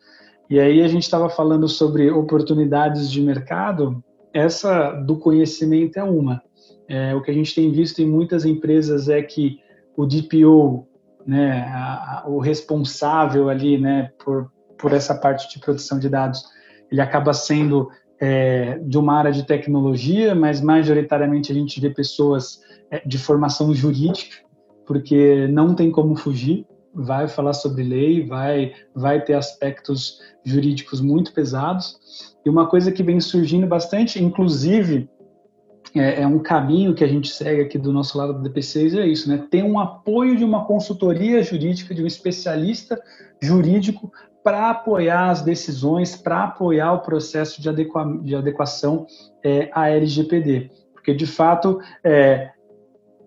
E aí a gente estava falando sobre oportunidades de mercado. Essa do conhecimento é uma. É, o que a gente tem visto em muitas empresas é que o DPO, né, a, a, o responsável ali, né, por por essa parte de proteção de dados, ele acaba sendo é, de uma área de tecnologia, mas majoritariamente a gente vê pessoas é, de formação jurídica, porque não tem como fugir, vai falar sobre lei, vai, vai ter aspectos jurídicos muito pesados. E uma coisa que vem surgindo bastante, inclusive, é, é, um caminho que a gente segue aqui do nosso lado do DP6, é isso, né? Ter um apoio de uma consultoria jurídica, de um especialista jurídico para apoiar as decisões, para apoiar o processo de, adequa, de adequação é, à LGPD. Porque, de fato, é,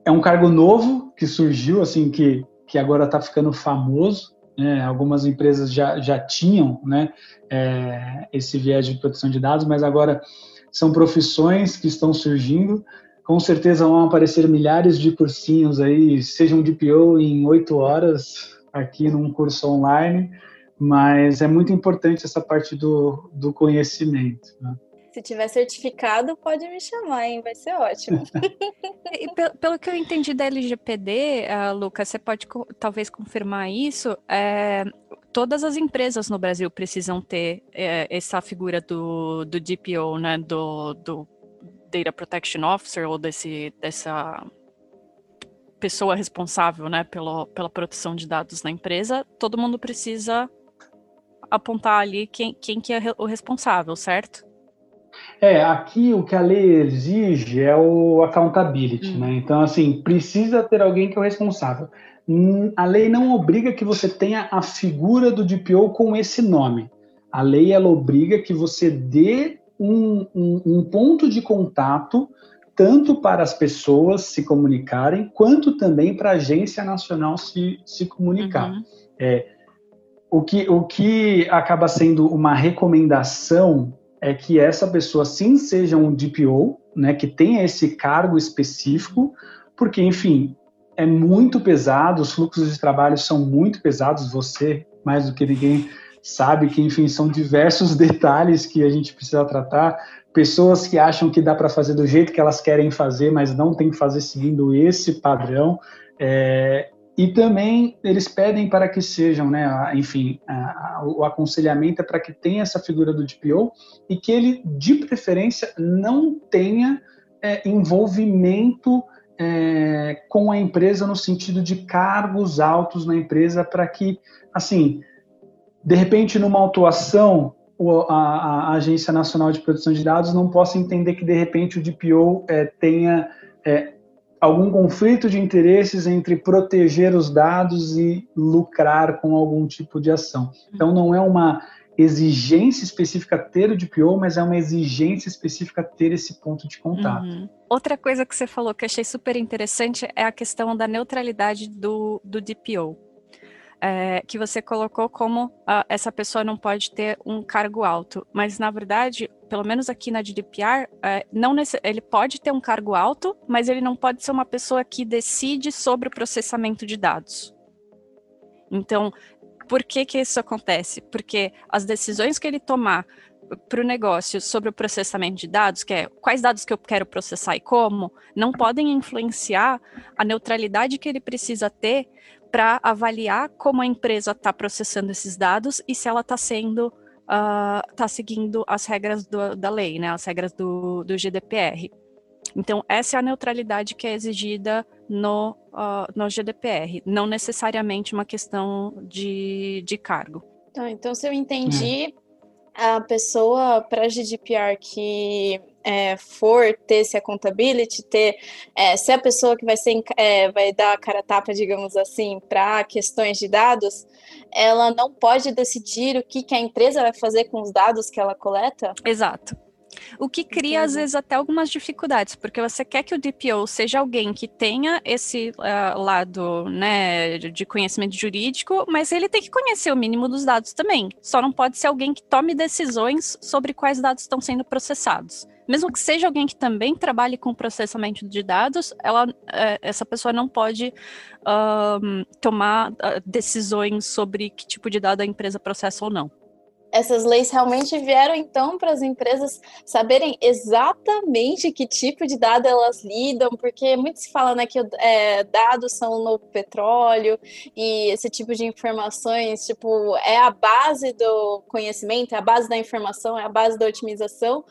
é um cargo novo que surgiu, assim, que, que agora está ficando famoso. Né? Algumas empresas já, já tinham né, é, esse viés de proteção de dados, mas agora são profissões que estão surgindo. Com certeza vão aparecer milhares de cursinhos aí, sejam de PO em oito horas, aqui num curso online mas é muito importante essa parte do, do conhecimento. Né? Se tiver certificado, pode me chamar, hein? Vai ser ótimo. [laughs] e pelo, pelo, que eu entendi da LGPD, uh, Lucas, você pode talvez confirmar isso? É, todas as empresas no Brasil precisam ter é, essa figura do, do DPO, né? Do, do Data Protection Officer, ou desse, dessa pessoa responsável né, pelo, pela proteção de dados na empresa, todo mundo precisa apontar ali quem, quem que é o responsável, certo? É, aqui o que a lei exige é o accountability, hum. né? Então, assim, precisa ter alguém que é o responsável. Hum, a lei não obriga que você tenha a figura do DPO com esse nome. A lei, ela obriga que você dê um, um, um ponto de contato tanto para as pessoas se comunicarem, quanto também para a Agência Nacional se, se comunicar. Uhum. É, o que, o que acaba sendo uma recomendação é que essa pessoa sim seja um DPO, né, que tenha esse cargo específico, porque, enfim, é muito pesado, os fluxos de trabalho são muito pesados, você, mais do que ninguém, sabe que, enfim, são diversos [laughs] detalhes que a gente precisa tratar, pessoas que acham que dá para fazer do jeito que elas querem fazer, mas não tem que fazer seguindo esse padrão, é, e também eles pedem para que sejam, né, enfim, a, a, o aconselhamento é para que tenha essa figura do DPO e que ele, de preferência, não tenha é, envolvimento é, com a empresa no sentido de cargos altos na empresa para que, assim, de repente, numa autuação, a, a, Agência Nacional de Proteção de Dados não possa entender que, de repente, o DPO é, tenha é, algum conflito de interesses entre proteger os dados e lucrar com algum tipo de ação. Então, não é uma exigência específica ter o DPO, mas é uma exigência específica ter esse ponto de contato. Uhum. Outra coisa que você falou que achei super interessante é a questão da neutralidade do, do DPO. É, que você colocou como uh, essa pessoa não pode ter um cargo alto, mas na verdade, pelo menos aqui na GDPR, é, não ele pode ter um cargo alto, mas ele não pode ser uma pessoa que decide sobre o processamento de dados. Então, por que, que isso acontece? Porque as decisões que ele tomar para o negócio sobre o processamento de dados, que é quais dados que eu quero processar e como, não podem influenciar a neutralidade que ele precisa ter para avaliar como a empresa está processando esses dados e se ela está sendo está uh, seguindo as regras do, da lei, né, as regras do, do GDPR. Então, essa é a neutralidade que é exigida no, uh, no GDPR, não necessariamente uma questão de, de cargo. Tá, então, se eu entendi, a pessoa para GDPR que é, for ter esse accountability, ter é, ser a pessoa que vai ser é, vai dar a cara tapa, digamos assim, para questões de dados, ela não pode decidir o que, que a empresa vai fazer com os dados que ela coleta? Exato. O que cria, Entendi. às vezes, até algumas dificuldades, porque você quer que o DPO seja alguém que tenha esse uh, lado né, de conhecimento jurídico, mas ele tem que conhecer o mínimo dos dados também. Só não pode ser alguém que tome decisões sobre quais dados estão sendo processados. Mesmo que seja alguém que também trabalhe com processamento de dados, ela, é, essa pessoa não pode um, tomar uh, decisões sobre que tipo de dado a empresa processa ou não essas leis realmente vieram então para as empresas saberem exatamente que tipo de dado elas lidam, porque muito se fala né, que é, dados são o novo petróleo e esse tipo de informações tipo é a base do conhecimento, é a base da informação, é a base da otimização,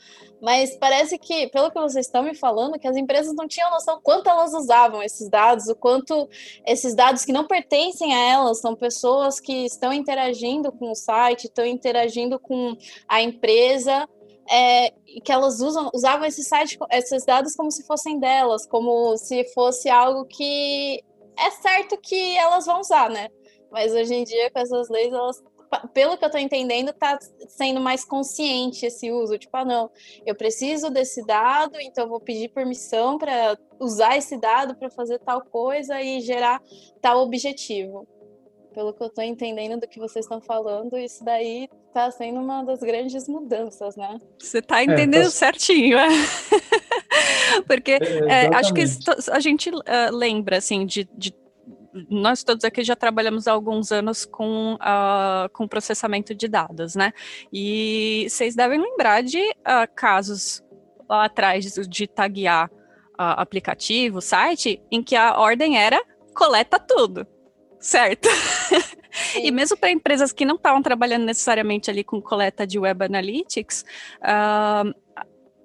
mas parece que, pelo que vocês estão me falando, que as empresas não tinham noção quanto elas usavam esses dados, o quanto esses dados que não pertencem a elas, são pessoas que estão interagindo com o site, estão interagindo com a empresa, é, que elas usam, usavam esse site, esses dados como se fossem delas, como se fosse algo que é certo que elas vão usar, né? Mas hoje em dia, com essas leis, elas pelo que eu tô entendendo, tá sendo mais consciente esse uso. Tipo, ah, não, eu preciso desse dado, então vou pedir permissão para usar esse dado para fazer tal coisa e gerar tal objetivo. Pelo que eu tô entendendo do que vocês estão falando, isso daí tá sendo uma das grandes mudanças, né? Você tá entendendo é, tá... certinho, é? [laughs] Porque é, é, acho que a gente uh, lembra, assim, de, de nós todos aqui já trabalhamos há alguns anos com, uh, com processamento de dados, né? E vocês devem lembrar de uh, casos lá atrás de, taguear uh, aplicativo, site, em que a ordem era coleta tudo, certo? [laughs] e mesmo para empresas que não estavam trabalhando necessariamente ali com coleta de web analytics, uh,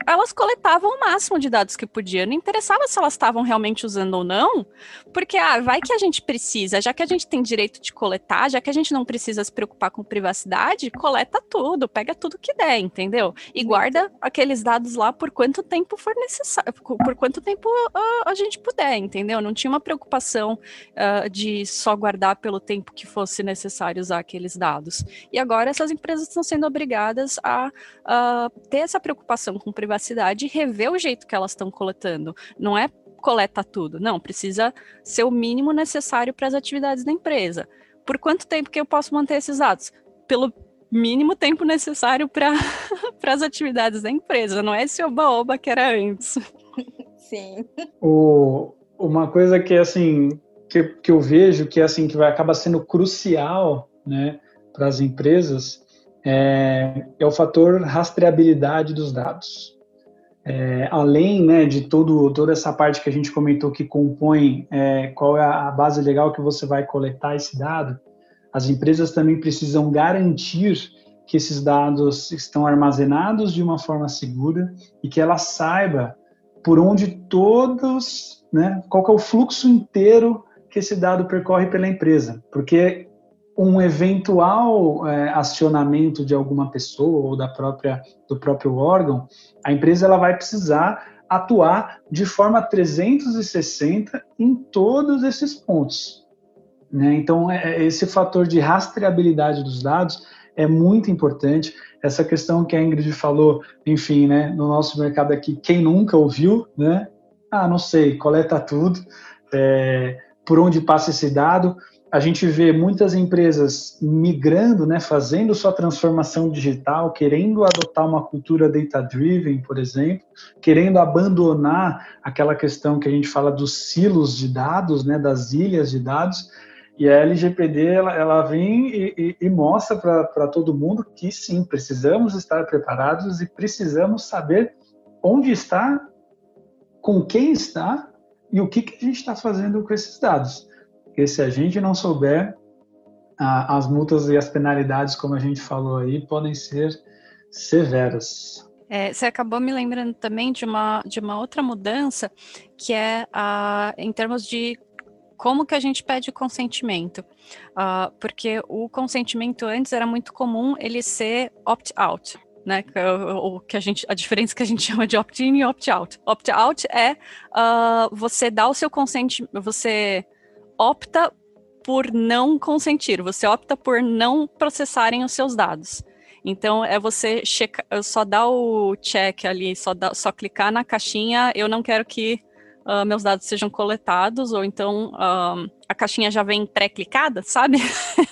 elas coletavam o máximo de dados que podiam. Não interessava se elas estavam realmente usando ou não, porque ah, vai que a gente precisa, já que a gente tem direito de coletar, já que a gente não precisa se preocupar com privacidade, coleta tudo, pega tudo que der, entendeu? E guarda aqueles dados lá por quanto tempo for necessário, por quanto tempo uh, a gente puder, entendeu? Não tinha uma preocupação uh, de só guardar pelo tempo que fosse necessário usar aqueles dados. E agora essas empresas estão sendo obrigadas a uh, ter essa preocupação com privacidade privacidade e rever o jeito que elas estão coletando. Não é coleta tudo, não, precisa ser o mínimo necessário para as atividades da empresa. por quanto tempo que eu posso manter esses dados? Pelo mínimo tempo necessário para [laughs] as atividades da empresa, não é esse oba-oba que era antes. Sim. O, uma coisa que assim que, que eu vejo que assim que vai acaba sendo crucial, né, para as empresas é, é, o fator rastreabilidade dos dados. É, além né, de todo, toda essa parte que a gente comentou que compõe é, qual é a base legal que você vai coletar esse dado, as empresas também precisam garantir que esses dados estão armazenados de uma forma segura e que ela saiba por onde todos, né, qual é o fluxo inteiro que esse dado percorre pela empresa, porque um eventual é, acionamento de alguma pessoa ou da própria do próprio órgão, a empresa ela vai precisar atuar de forma 360 em todos esses pontos. Né? Então, é, é, esse fator de rastreabilidade dos dados é muito importante. Essa questão que a Ingrid falou, enfim, né, no nosso mercado aqui, quem nunca ouviu, né? Ah, não sei, coleta tudo, é, por onde passa esse dado. A gente vê muitas empresas migrando, né, fazendo sua transformação digital, querendo adotar uma cultura data-driven, por exemplo, querendo abandonar aquela questão que a gente fala dos silos de dados, né, das ilhas de dados, e a LGPD ela, ela vem e, e, e mostra para todo mundo que sim, precisamos estar preparados e precisamos saber onde está, com quem está e o que, que a gente está fazendo com esses dados. Porque se a gente não souber, a, as multas e as penalidades, como a gente falou aí, podem ser severas. É, você acabou me lembrando também de uma, de uma outra mudança, que é a, em termos de como que a gente pede consentimento? Uh, porque o consentimento antes era muito comum ele ser opt-out, né? O que a gente, a diferença que a gente [laughs] chama de opt-in e opt-out. Opt-out é uh, você dá o seu consentimento, você opta por não consentir, você opta por não processarem os seus dados. Então é você checar, só dar o check ali, só, dá, só clicar na caixinha, eu não quero que uh, meus dados sejam coletados, ou então uh, a caixinha já vem pré-clicada, sabe?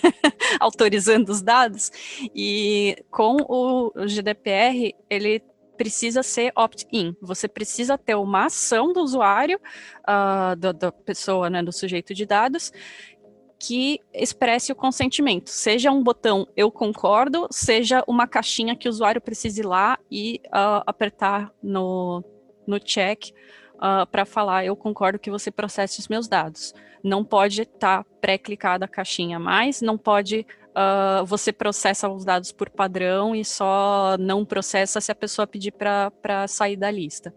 [laughs] Autorizando os dados. E com o GDPR, ele precisa ser opt-in. Você precisa ter uma ação do usuário, uh, da, da pessoa, né, do sujeito de dados, que expresse o consentimento. Seja um botão eu concordo, seja uma caixinha que o usuário precise ir lá e uh, apertar no, no check uh, ah, para falar, eu concordo que você processe os meus dados. Não pode estar tá pré-clicada a caixinha mais, não pode uh, você processa os dados por padrão e só não processa se a pessoa pedir para sair da lista.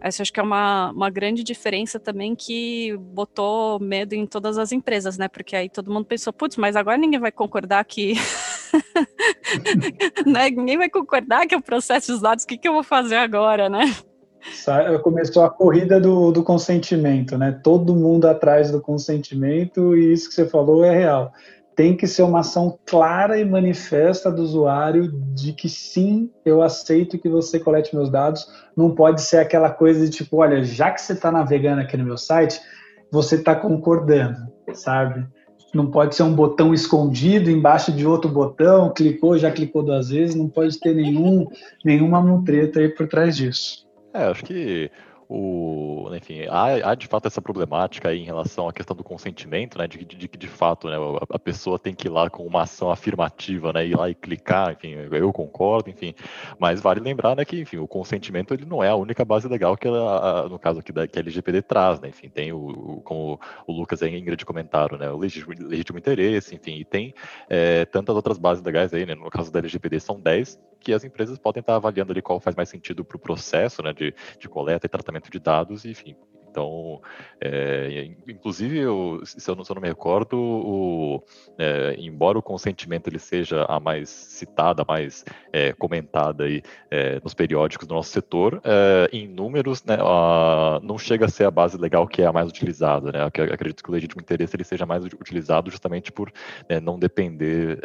Essa acho que é uma, uma grande diferença também que botou medo em todas as empresas, né? Porque aí todo mundo pensou, putz, mas agora ninguém vai concordar que. [laughs] né? Ninguém vai concordar que eu processo os dados, o que, que eu vou fazer agora, né? Começou a corrida do, do consentimento, né? Todo mundo atrás do consentimento, e isso que você falou é real. Tem que ser uma ação clara e manifesta do usuário de que sim, eu aceito que você colete meus dados. Não pode ser aquela coisa de tipo, olha, já que você está navegando aqui no meu site, você está concordando, sabe? Não pode ser um botão escondido embaixo de outro botão, clicou, já clicou duas vezes, não pode ter nenhum, nenhuma mutreta aí por trás disso. É, acho que o, enfim, há, há, de fato essa problemática aí em relação à questão do consentimento, né, de que de, de, de, fato né, a, pessoa tem que ir lá com uma ação afirmativa, né, ir lá e clicar, enfim, eu concordo, enfim, mas vale lembrar, né, que enfim, o consentimento ele não é a única base legal que ela, no caso aqui da que a LGPD traz, né, enfim, tem o, o como o Lucas e a Ingrid comentaram, né, o legítimo, legítimo interesse, enfim, e tem é, tantas outras bases legais aí, né, no caso da LGPD são 10, que as empresas podem estar avaliando ali qual faz mais sentido para o processo, né, de, de coleta e tratamento de dados, enfim. Então, é, inclusive, eu, se, eu não, se, eu não, me recordo, o, é, embora o consentimento ele seja a mais citada, a mais é, comentada aí, nos periódicos do nosso setor, em números, né, a, não chega a ser a base legal que é a mais utilizada. Né? Eu acredito que o legítimo interesse ele seja mais utilizado justamente por né, não depender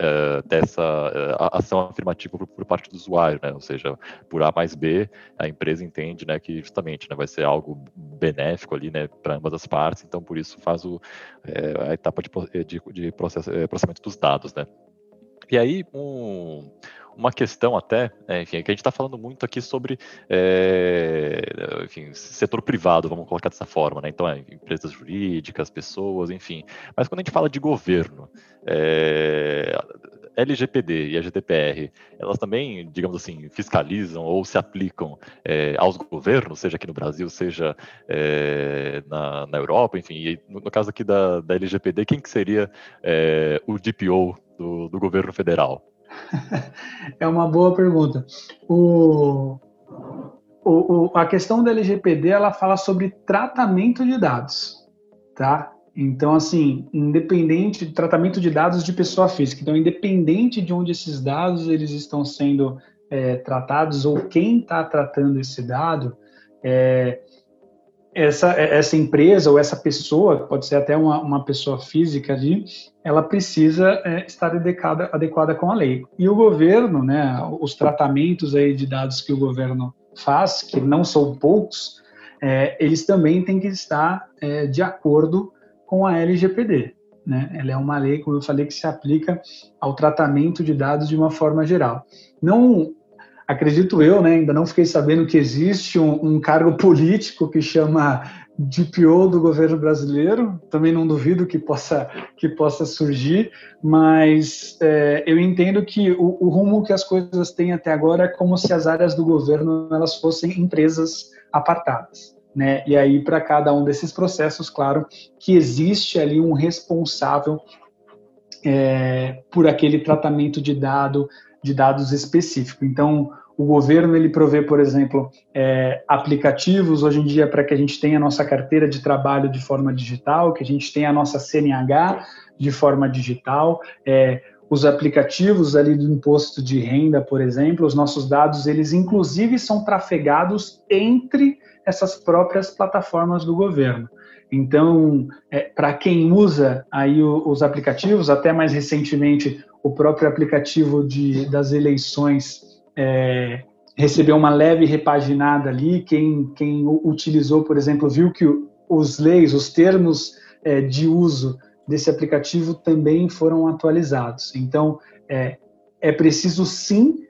dessa ação afirmativa por, por, parte do usuário, né? ou seja, por A mais B, a empresa entende né, que justamente né, vai ser algo benéfico ali, né, para ambas as partes, então por isso faz o, é, a etapa de, de, de é, processamento dos dados, né. E aí, um, uma questão até, é, enfim, é que a gente está falando muito aqui sobre é, enfim, setor privado, vamos colocar dessa forma, né? Então, é, empresas jurídicas, pessoas, enfim. Mas quando a gente fala de governo, é, LGPD e a GDPR, elas também, digamos assim, fiscalizam ou se aplicam é, aos governos, seja aqui no Brasil, seja é, na, na, Europa, enfim. E no, no, caso aqui da, da LGPD, quem que seria é, o DPO do, do governo federal? [laughs] é uma boa pergunta. O, o, o, a questão da LGPD ela fala sobre tratamento de dados, tá? Então, assim, independente de tratamento de dados de pessoa física, então, independente de onde esses dados eles estão sendo é, tratados ou quem está tratando esse dado, é, essa, essa empresa ou essa pessoa, pode ser até uma, uma pessoa física ali, ela precisa é, estar adequada, adequada com a lei. E o governo, né, os tratamentos aí de dados que o governo faz, que não são poucos, é, eles também têm que estar é, de acordo com a LGPD. Né? Ela é uma lei, como eu falei, que se aplica ao tratamento de dados de uma forma geral. Não acredito eu, né, ainda não fiquei sabendo que existe um, um, cargo político que chama DPO do governo brasileiro. Também não duvido que possa que possa surgir, mas é, eu entendo que o, o, rumo que as coisas têm até agora é como se as áreas do governo elas fossem empresas apartadas. Né? E aí, para cada um desses processos, claro, que existe ali um responsável é, por aquele tratamento de dado, de dados específico. Então, o governo ele provê, por exemplo, é, aplicativos hoje em dia para que a gente tenha a nossa carteira de trabalho de forma digital, que a gente tenha a nossa CNH de forma digital, é, os aplicativos ali do imposto de renda, por exemplo, os nossos dados, eles inclusive são trafegados entre essas próprias plataformas do governo. Então, é, para quem usa aí os aplicativos, até mais recentemente o próprio aplicativo de, das eleições é, recebeu uma leve repaginada ali. Quem, quem utilizou, por exemplo, viu que os leis, os termos é, de uso desse aplicativo também foram atualizados. Então, é, é preciso sim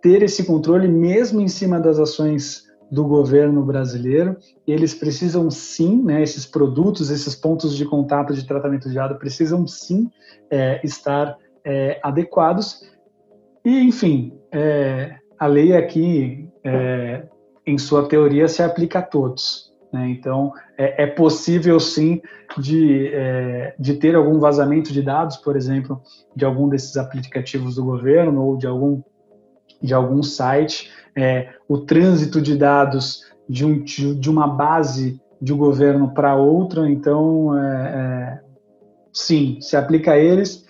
ter esse controle, mesmo em cima das ações do governo brasileiro. Eles precisam sim, né, esses produtos, esses pontos de contato de tratamento de dados precisam sim é, estar é, adequados. E, enfim, é, a lei aqui, é, em sua teoria, se aplica a todos. Né? Então, é, é, possível sim de, é, de ter algum vazamento de dados, por exemplo, de algum desses aplicativos do governo ou de algum, de algum site, é, o trânsito de dados de, um, de uma base de governo para outra, então, é, é, sim, se aplica a eles.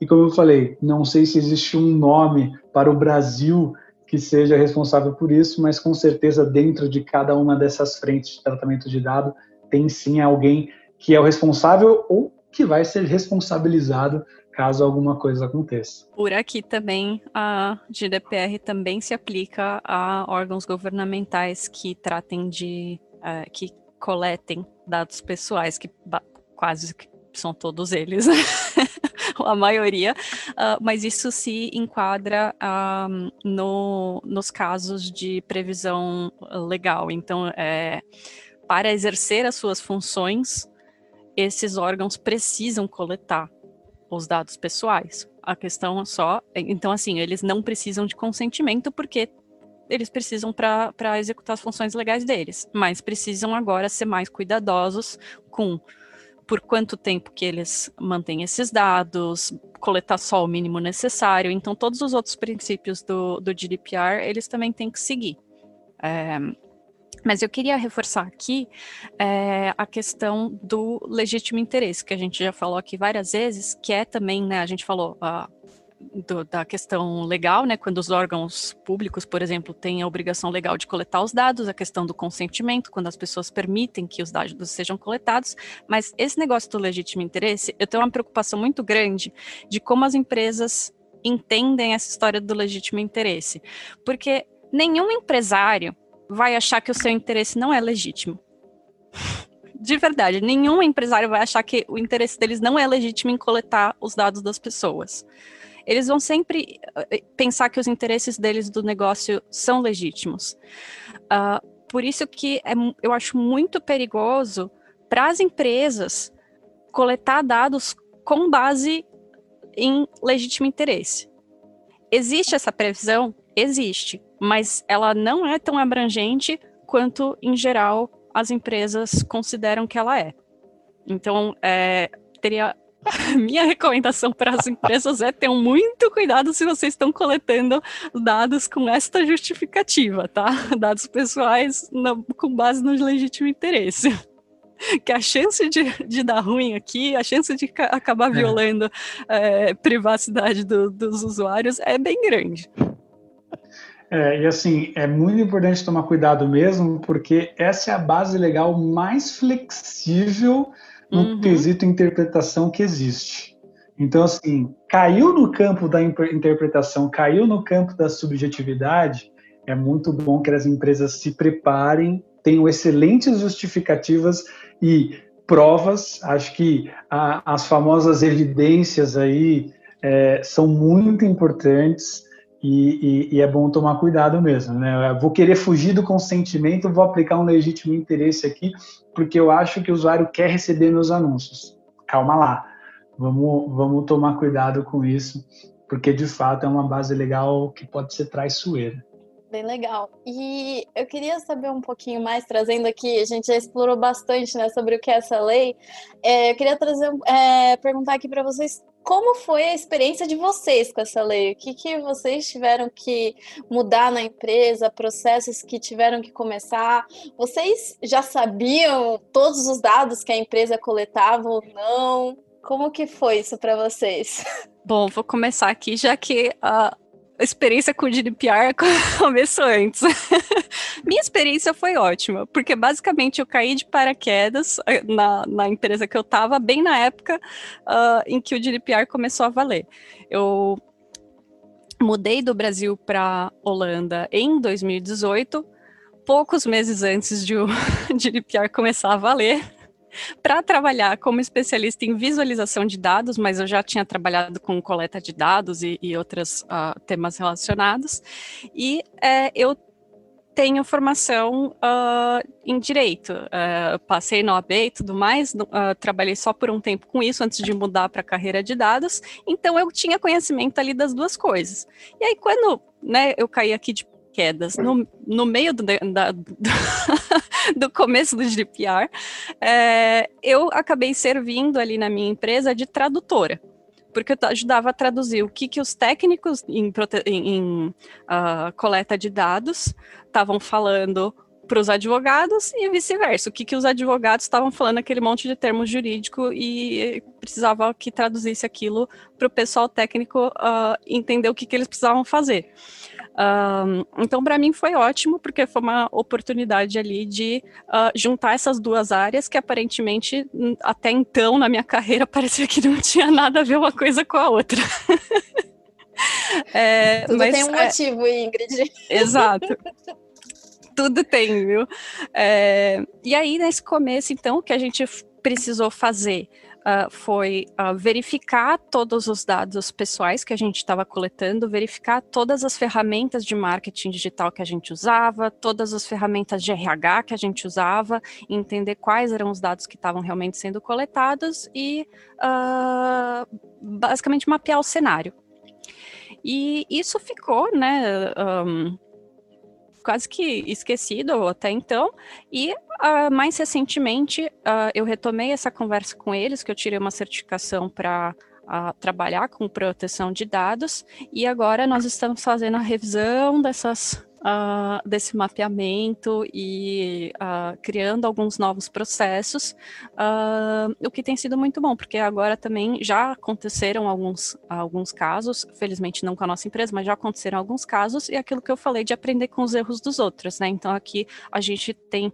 E como eu falei, não sei se existe um nome para o Brasil que seja responsável por isso, mas com certeza dentro de cada uma dessas frentes de tratamento de dado tem sim alguém que é o responsável ou que vai ser responsabilizado caso alguma coisa aconteça. Por aqui também a GDPR também se aplica a órgãos governamentais que tratem de uh, que coletem dados pessoais, que quase são todos eles, [laughs] a maioria, uh, mas isso se enquadra uh, no, nos casos de previsão legal. Então, é, para exercer as suas funções, esses órgãos precisam coletar os dados pessoais. A questão é só. Então, assim, eles não precisam de consentimento porque eles precisam para executar as funções legais deles, mas precisam agora ser mais cuidadosos com por quanto tempo que eles mantêm esses dados, coletar só o mínimo necessário. Então, todos os outros princípios do, do GDPR, eles também têm que seguir. É, mas eu queria reforçar aqui é, a questão do legítimo interesse, que a gente já falou aqui várias vezes, que é também, né, a gente falou uh, do, da questão legal, né, quando os órgãos públicos, por exemplo, têm a obrigação legal de coletar os dados, a questão do consentimento, quando as pessoas permitem que os dados sejam coletados, mas esse negócio do legítimo interesse, eu tenho uma preocupação muito grande de como as empresas entendem essa história do legítimo interesse, porque nenhum empresário vai achar que o seu interesse não é legítimo. de verdade, nenhum empresário vai achar que o interesse deles não é legítimo em coletar os dados das pessoas. Eles vão sempre eh, pensar que os interesses deles do negócio são legítimos. Uh, por isso que é, eu acho muito perigoso para as empresas coletar dados com base em legítimo interesse. Existe essa previsão? Existe, mas ela não é tão abrangente quanto, em geral, as empresas consideram que ela é. Então, é, teria [laughs] minha recomendação para as empresas é ter muito cuidado se vocês estão coletando dados com esta justificativa, tá? [laughs] Dados pessoais na, com base no legítimo interesse. [laughs] Que a chance de, de dar ruim aqui, a chance de acabar é. violando é. É, privacidade do, dos usuários é bem grande. É, e assim, é muito importante tomar cuidado mesmo, porque essa é a base legal mais flexível no uhum. quesito interpretação que existe. Então, assim, caiu no campo da interpretação, caiu no campo da subjetividade, é muito bom que as empresas se preparem, tenham excelentes justificativas e provas. Acho que a, as famosas evidências aí é, são muito importantes. E, e, e, é bom tomar cuidado mesmo, né? Eu vou querer fugir do consentimento, vou aplicar um legítimo interesse aqui, porque eu acho que o usuário quer receber meus anúncios. Calma lá, vamos, vamos tomar cuidado com isso, porque de fato é uma base legal que pode ser traiçoeira. Bem legal. E eu queria saber um pouquinho mais, trazendo aqui, a gente já explorou bastante né, sobre o que é essa lei. É, eu queria trazer, é, perguntar aqui para vocês como foi a experiência de vocês com essa lei? O que, que vocês tiveram que mudar na empresa, processos que tiveram que começar? Vocês já sabiam todos os dados que a empresa coletava ou não? Como que foi isso para vocês? [laughs] Bom, vou começar aqui, já que a, experiência com o GDPR [laughs] começou antes. [laughs] Minha experiência foi ótima, porque basicamente eu caí de paraquedas eh, na, na empresa que eu estava, bem na época uh, em que o GDPR começou a valer. Eu mudei do Brasil para Holanda em 2018, poucos meses antes de o [laughs] GDPR começar a valer para trabalhar como especialista em visualização de dados, mas eu já tinha trabalhado com coleta de dados e, e outros uh, temas relacionados, e é, eu tenho formação uh, em direito, uh, passei no OAB e tudo mais, uh, trabalhei só por um tempo com isso antes de mudar para a carreira de dados, então eu tinha conhecimento ali das duas coisas. E aí quando né, eu caí aqui de quedas no, no meio do, da, do, [laughs] do começo do GDPR, é, eu acabei servindo ali na minha empresa de tradutora porque eu ajudava a traduzir o que, que os técnicos em, em, em uh, coleta de dados estavam falando para os advogados e vice-versa. O que, que os advogados estavam falando aquele monte de termos jurídico e precisava que traduzisse aquilo para o pessoal técnico uh, entender o que, que eles precisavam fazer. Um, então, para mim foi ótimo, porque foi uma oportunidade ali de uh, juntar essas duas áreas que aparentemente, até então, na minha [laughs] carreira, parecia que não tinha nada a ver uma coisa com a outra. [laughs] é, Tudo mas, tem um é, motivo, Ingrid. [laughs] Exato. Tudo tem, viu? É, e aí, nesse começo, então, o que a gente precisou fazer uh, foi uh, verificar todos os dados pessoais que a gente estava coletando, verificar todas as ferramentas de marketing digital que a gente usava, todas as ferramentas de RH que a gente usava, entender quais eram os dados que estavam realmente sendo coletados e uh, basicamente mapear o cenário. E isso ficou, né? Um, quase que esquecido até então. E uh, mais recentemente uh, eu retomei essa conversa com eles, que eu tirei uma certificação para uh, trabalhar com proteção de dados, e agora nós estamos fazendo a revisão dessas uh, desse mapeamento e uh, criando alguns novos processos, uh, o que tem sido muito bom, porque agora também já aconteceram alguns, alguns casos, felizmente não com a nossa empresa, mas já aconteceram alguns casos, e aquilo que eu falei de aprender com os erros dos outros, né? Então aqui a gente tem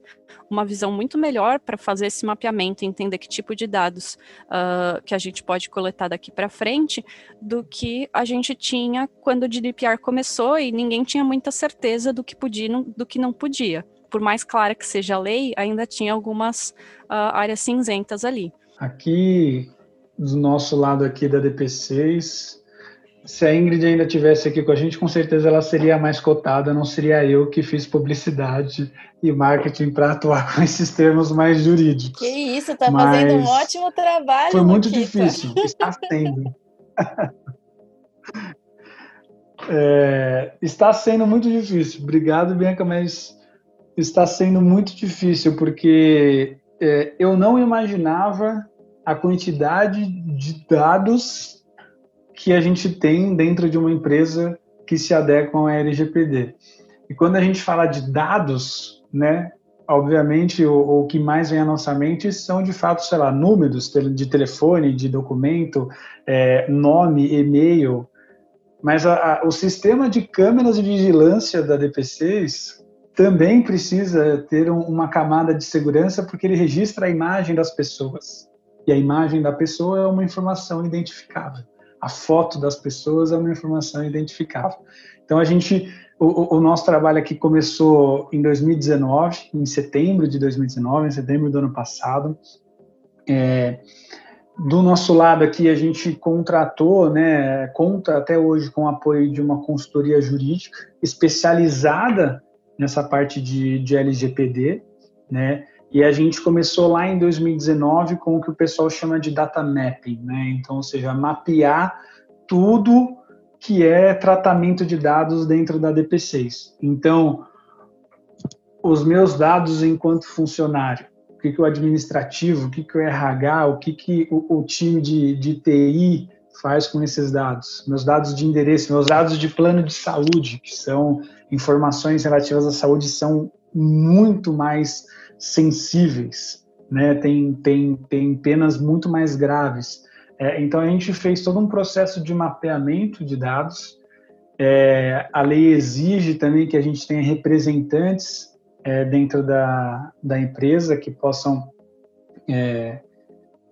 uma visão muito melhor para fazer esse mapeamento, entender que tipo de dados uh, que a gente pode coletar daqui para frente, do que a gente tinha quando o GDPR começou e ninguém tinha muita certeza do que podia e do que não podia. por mais clara que seja a lei, ainda tinha algumas uh, áreas cinzentas ali. Aqui, do nosso lado aqui da DP6, se a Ingrid ainda tivesse aqui com a gente, com certeza ela seria mais cotada, não seria eu que fiz publicidade e marketing para atuar [laughs] com esses termos mais jurídicos. Que isso, tá Mas fazendo um ótimo trabalho. Foi muito difícil, está sendo. [laughs] é, está sendo muito difícil. Obrigado, Bianca, mas está sendo muito difícil porque é, eu não imaginava a quantidade de dados que a gente tem dentro de uma empresa que se adequam à LGPD. E quando a gente fala de dados, né, obviamente o, o, que mais vem à nossa mente são de fato, sei lá, números de telefone, de documento, é, nome, e-mail, mas a, a, o sistema de câmeras de vigilância da DP6 também precisa ter um, uma camada de segurança porque ele registra a imagem das pessoas. E a imagem da pessoa é uma informação identificável a foto das pessoas é uma informação identificável. Então a gente, o, o, nosso trabalho aqui começou em 2019, em setembro de 2019, em setembro do ano passado. É, do nosso lado aqui a gente contratou, né, conta até hoje com o apoio de uma consultoria jurídica especializada nessa parte de, de LGPD, né, e a gente começou lá em 2019 com o que o pessoal chama de data mapping, né? Então, ou seja, mapear tudo que é tratamento de dados dentro da DP6. Então, os meus dados enquanto funcionário, o que, que o administrativo, o que, que o RH, o que, que o, o time de, de TI faz com esses dados? Meus dados de endereço, meus dados de plano de saúde, que são informações relativas à saúde, são muito mais sensíveis, né? tem, tem, tem penas muito mais graves. É, então, a gente fez todo um processo de mapeamento de dados. É, a lei exige também que a gente tenha representantes é, dentro da, da empresa que possam é,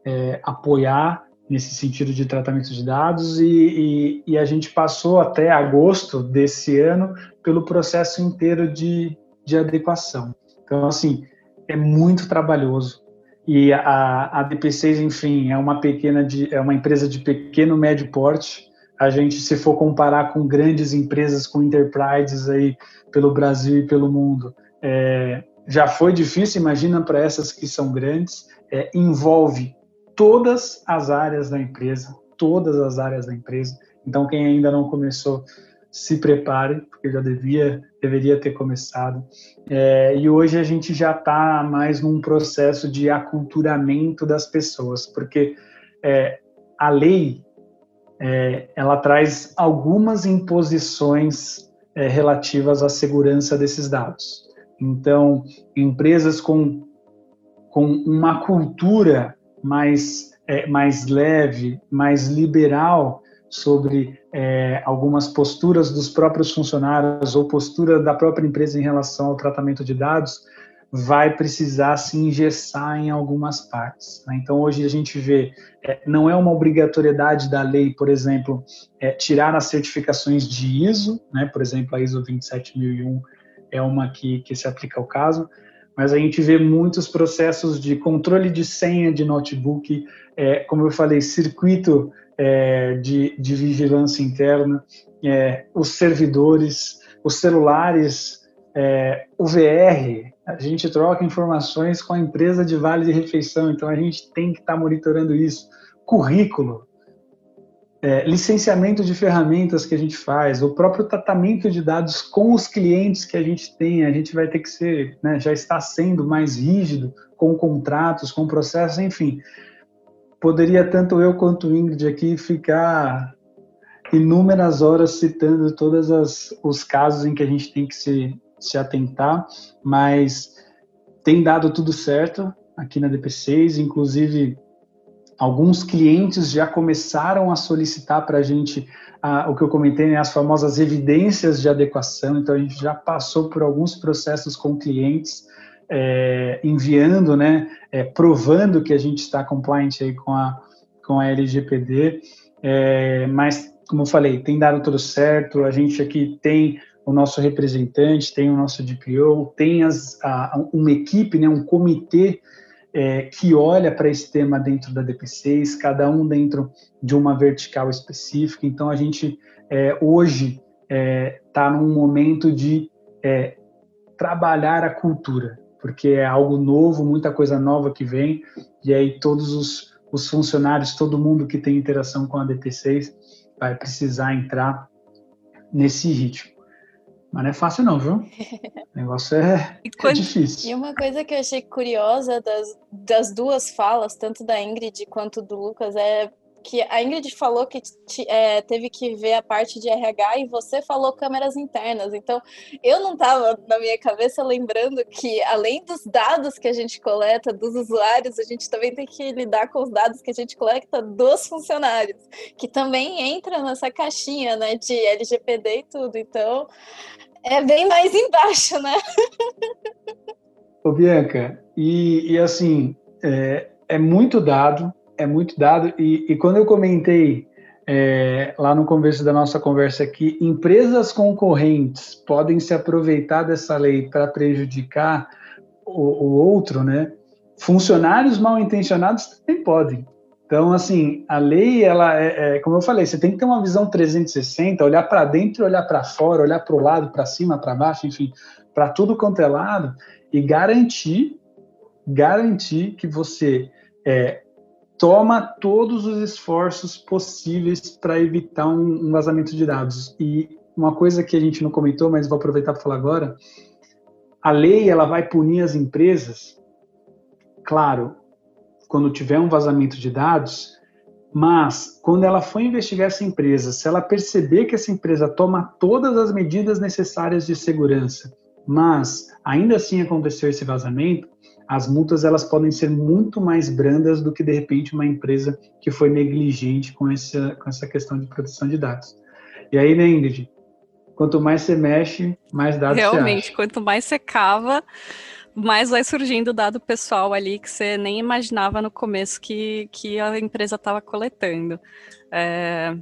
é, apoiar nesse sentido de tratamento de dados e, e, e, a gente passou até agosto desse ano pelo processo inteiro de, de adequação. Então, assim, é muito trabalhoso. E a, a DP6, enfim, é uma pequena de, é uma empresa de pequeno médio porte. A gente, se for comparar com grandes empresas, com enterprises aí pelo Brasil e pelo mundo, é, já foi difícil. Imagina para essas que são grandes. É, envolve todas as áreas da empresa, todas as áreas da empresa. Então, quem ainda não começou se prepare, porque já devia, deveria ter começado. É, e hoje a gente já está mais num processo de aculturamento das pessoas, porque é, a lei é, ela traz algumas imposições é, relativas à segurança desses dados. Então, empresas com, com uma cultura mais, é, mais leve, mais liberal, sobre é, algumas posturas dos próprios funcionários ou postura da própria empresa em relação ao tratamento de dados, vai precisar se engessar em algumas partes. Né? Então, hoje a gente vê, é, não é uma obrigatoriedade da lei, por exemplo, é, tirar as certificações de ISO, né? por exemplo, a ISO 27001 é uma que, que se aplica ao caso, mas a gente vê muitos processos de controle de senha de notebook, é, como eu falei, circuito é, de, de, vigilância interna, é, os servidores, os celulares, é, o VR, a gente troca informações com a empresa de vale de refeição, então a gente tem que estar tá monitorando isso. Currículo, é, licenciamento de ferramentas que a gente faz, o próprio tratamento de dados com os clientes que a gente tem, a gente vai ter que ser, né, já está sendo mais rígido com contratos, com processos, enfim poderia tanto eu quanto Ingrid aqui ficar inúmeras horas citando todos os casos em que a gente tem que se, se atentar, mas tem dado tudo certo aqui na DP6, inclusive alguns clientes já começaram a solicitar para a gente o que eu comentei, né, as famosas evidências de adequação, então a gente já passou por alguns processos com clientes é, enviando, né, é, provando que a gente está compliant aí com a, com a LGPD, é, mas, como eu falei, tem dado tudo certo, a gente aqui tem o nosso representante, tem o nosso DPO, tem as, a, uma equipe, né, um comitê é, que olha para esse tema dentro da DP6, cada um dentro de uma vertical específica. Então, a gente é, hoje está é, tá num momento de é, trabalhar a cultura, porque é algo novo, muita coisa nova que vem, e aí todos os, os funcionários, todo mundo que tem interação com a DP6 vai precisar entrar nesse ritmo. Mas não é fácil não, viu? [laughs] O negócio é, é difícil. E uma coisa que eu achei curiosa das, das duas falas, tanto da Ingrid quanto do Lucas, é que a Ingrid falou que é, teve que ver a parte de RH e você falou câmeras internas. Então, eu não estava na minha cabeça lembrando que, além dos dados que a gente coleta dos usuários, a gente também tem que lidar com os dados que a gente coleta dos funcionários, que também entra nessa caixinha né, de LGPD e tudo. Então, é bem mais embaixo, né? Ô, Bianca, e, e assim, é, é muito dado, é muito dado. E, e quando eu comentei é, lá no começo da nossa conversa aqui, empresas concorrentes podem se aproveitar dessa lei para prejudicar o, o, outro, né? Funcionários mal intencionados também podem. Então, assim, a lei, ela é, é, como eu falei, você tem que ter uma visão 360, olhar para dentro, olhar para fora, olhar para o lado, para cima, para baixo, enfim, para tudo quanto é lado e garantir, garantir que você é, toma todos os esforços possíveis para evitar um, vazamento de dados. E uma coisa que a gente não comentou, mas vou aproveitar para falar agora, a lei ela vai punir as empresas, claro, quando tiver um vazamento de dados, mas quando ela for investigar essa empresa, se ela perceber que essa empresa toma todas as medidas necessárias de segurança, mas ainda assim aconteceu esse vazamento, as multas elas podem ser muito mais brandas do que de repente uma empresa que foi negligente com essa, com essa questão de proteção de dados. E aí, né, Ingrid? Quanto mais você mexe, mais dados Realmente, você acha. quanto mais você cava, mais vai surgindo dado pessoal ali que você nem imaginava no começo que, que a empresa estava coletando. É,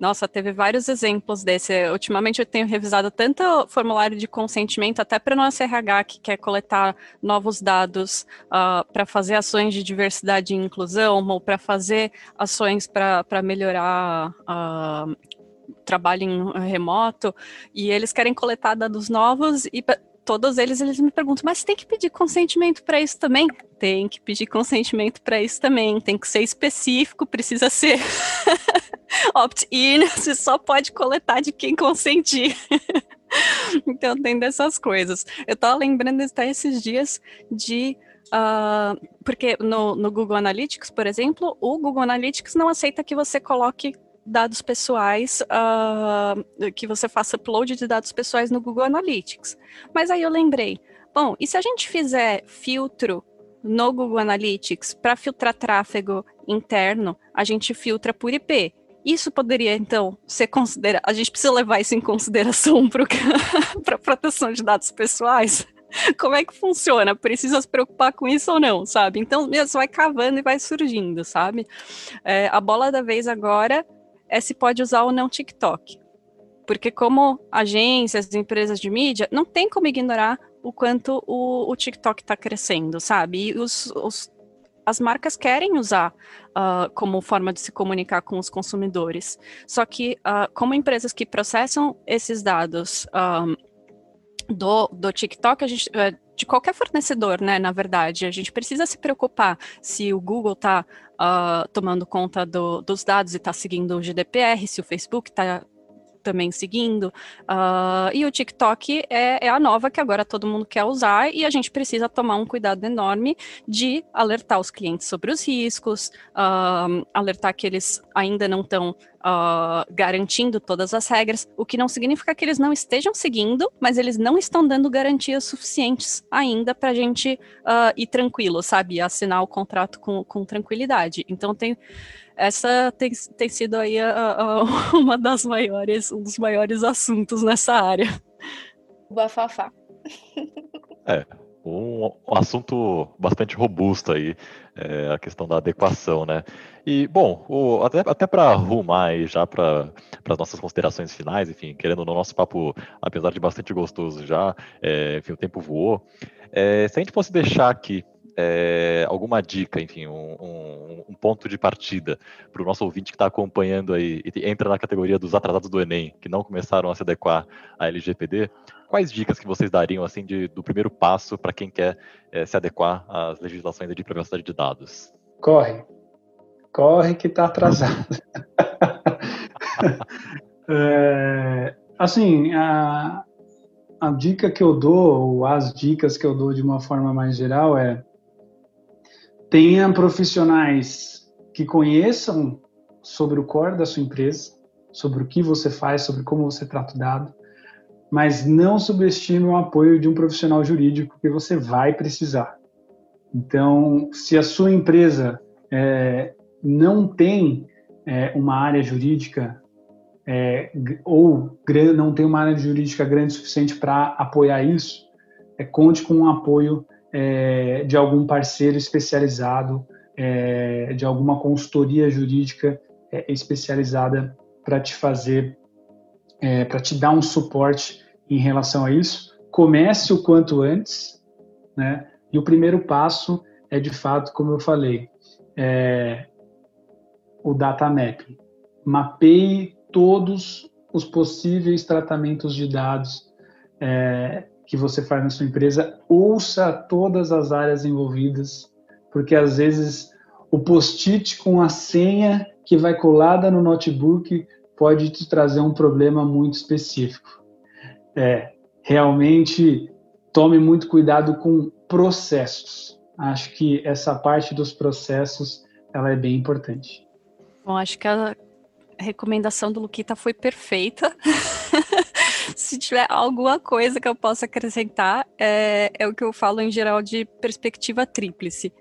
nossa, teve vários exemplos desse. Ultimamente eu tenho revisado tanto formulário de consentimento, até para o nosso RH que quer coletar novos dados uh, ah, para fazer ações de diversidade e inclusão, ou para fazer ações para melhorar uh, trabalho em remoto, e eles querem coletar dados novos e todos eles, eles me perguntam, mas tem que pedir consentimento para isso também? Tem que pedir consentimento para isso também, tem que ser específico, precisa ser [laughs] opt-in, você só pode coletar de quem consentir. [laughs] então tem dessas coisas. Eu estava lembrando até esses dias de Uh, porque no, no, Google Analytics, por exemplo, o Google Analytics não aceita que você coloque dados pessoais, uh, que você faça upload de dados pessoais no Google Analytics. Mas aí eu lembrei, bom, e se a gente fizer filtro no Google Analytics para filtrar tráfego interno, a gente filtra por IP. Isso poderia, então, ser considerado. A gente precisa levar isso em consideração para [laughs] proteção de dados pessoais? Como é que funciona? Precisa se preocupar com isso ou não, sabe? Então, você vai cavando e vai surgindo, sabe? É, a bola da vez agora é se pode usar ou não TikTok. Porque como agências, empresas de mídia, não tem como ignorar o quanto o, o TikTok está crescendo, sabe? E os, os as marcas querem usar uh, como forma de se comunicar com os consumidores. Só que, uh, como empresas que processam esses dados um, ah, do, do TikTok, a gente, uh, de qualquer fornecedor, né, na verdade, a gente precisa se preocupar se o Google está tomando conta do, dos dados e está seguindo o GDPR, se o Facebook está também seguindo. Uh, e o TikTok é, é, a nova que agora todo mundo quer usar e a gente precisa tomar um cuidado enorme de alertar os clientes sobre os riscos, uh, alertar que eles ainda não estão Uh, garantindo todas as regras, o que não significa que eles não estejam seguindo, mas eles não estão dando garantias suficientes ainda para a gente uh, ir tranquilo, sabe? Assinar o contrato com, com tranquilidade. Então tem essa tem, tem sido aí a, a, [laughs] uma das maiores, um dos maiores assuntos nessa área. Bafafá. É, um, um assunto bastante robusto aí, é, a questão da adequação, né? E, bom, o, até, até para arrumar aí já para as nossas considerações finais, enfim, querendo no nosso papo, apesar de bastante gostoso já, é, enfim, o tempo voou. É, se a gente fosse deixar aqui é, alguma dica, enfim, um, um, um ponto de partida para o nosso ouvinte que está acompanhando aí e entra na categoria dos atrasados do Enem, que não começaram a se adequar à LGPD, quais dicas que vocês dariam assim de, do primeiro passo para quem quer é, se adequar às legislações de privacidade de dados? Corre, corre que está atrasado. [laughs] é, assim, a, a dica que eu dou, ou as dicas que eu dou de uma forma mais geral é tenha profissionais que conheçam sobre o core da sua empresa, sobre o que você faz, sobre como você trata o dado, mas não subestime o apoio de um profissional jurídico que você vai precisar. Então, se a sua empresa é, não tem é, uma área jurídica é, ou não tem uma área jurídica grande o suficiente para apoiar isso, é, conte com um apoio é, de algum parceiro especializado, é, de alguma consultoria jurídica é, especializada para te fazer, é, para te dar um suporte em relação a isso. Comece o quanto antes, né? E o primeiro passo é de fato, como eu falei, é, o data mapping. Mapeie todos os possíveis tratamentos de dados é, que você faz na sua empresa, ouça todas as áreas envolvidas, porque às vezes o post-it com a senha que vai colada no notebook pode te trazer um problema muito específico. É, realmente tome muito cuidado com processos. Acho que essa parte dos processos ela é bem importante. Bom, acho que a recomendação do Luquita foi perfeita. [laughs] se tiver alguma coisa que eu possa acrescentar, é, é o que eu falo em geral de perspectiva tríplice,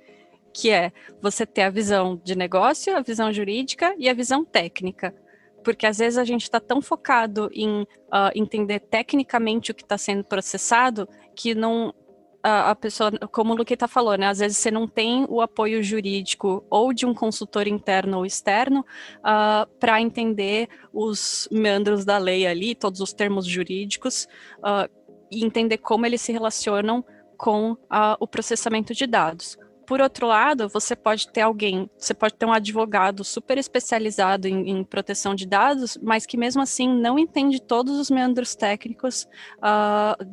que é você ter a visão de negócio, a visão jurídica e a visão técnica. Porque às vezes a gente está tão focado em uh, entender tecnicamente o que está sendo processado que não a, a pessoa, como o Luqueta falou, né? Às vezes você não tem o apoio jurídico ou de um consultor interno ou externo uh, ah, para entender os meandros da lei ali, todos os termos jurídicos, uh, e entender como eles se relacionam com uh, o processamento de dados. Por outro lado, você pode ter alguém, você pode ter um advogado super especializado em, em proteção de dados, mas que mesmo assim não entende todos os meandros técnicos uh,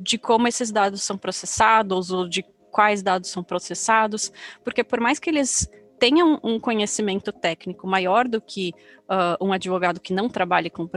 de como esses dados são processados ou de quais dados são processados, porque por mais que eles tenham um conhecimento técnico maior do que uh, um advogado que não trabalhe com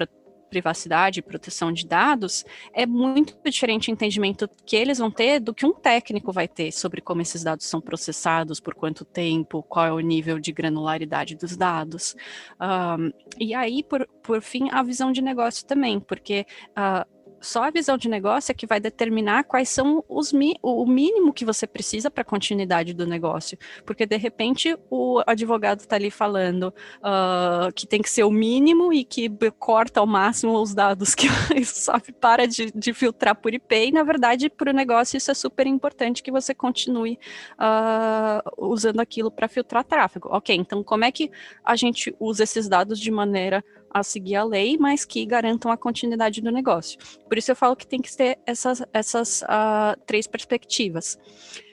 privacidade e proteção de dados, é muito diferente o entendimento que eles vão ter do que um técnico vai ter sobre como esses dados são processados, por quanto tempo, qual é o nível de granularidade dos dados. Um, e aí, por, por fim, a visão de negócio também, porque uh, só a visão de negócio é que vai determinar quais são os o mínimo que você precisa para a continuidade do negócio. Porque, de repente, o advogado está ali falando uh, que tem que ser o mínimo e que corta ao máximo os dados que [laughs] só para de, de, filtrar por IP. E, na verdade, para o negócio, isso é super importante que você continue uh, usando aquilo para filtrar tráfego. Ok, então como é que a gente usa esses dados de maneira a seguir a lei, mas que garantam a continuidade do negócio. Por isso eu falo que tem que ter essas, essas uh, três perspectivas.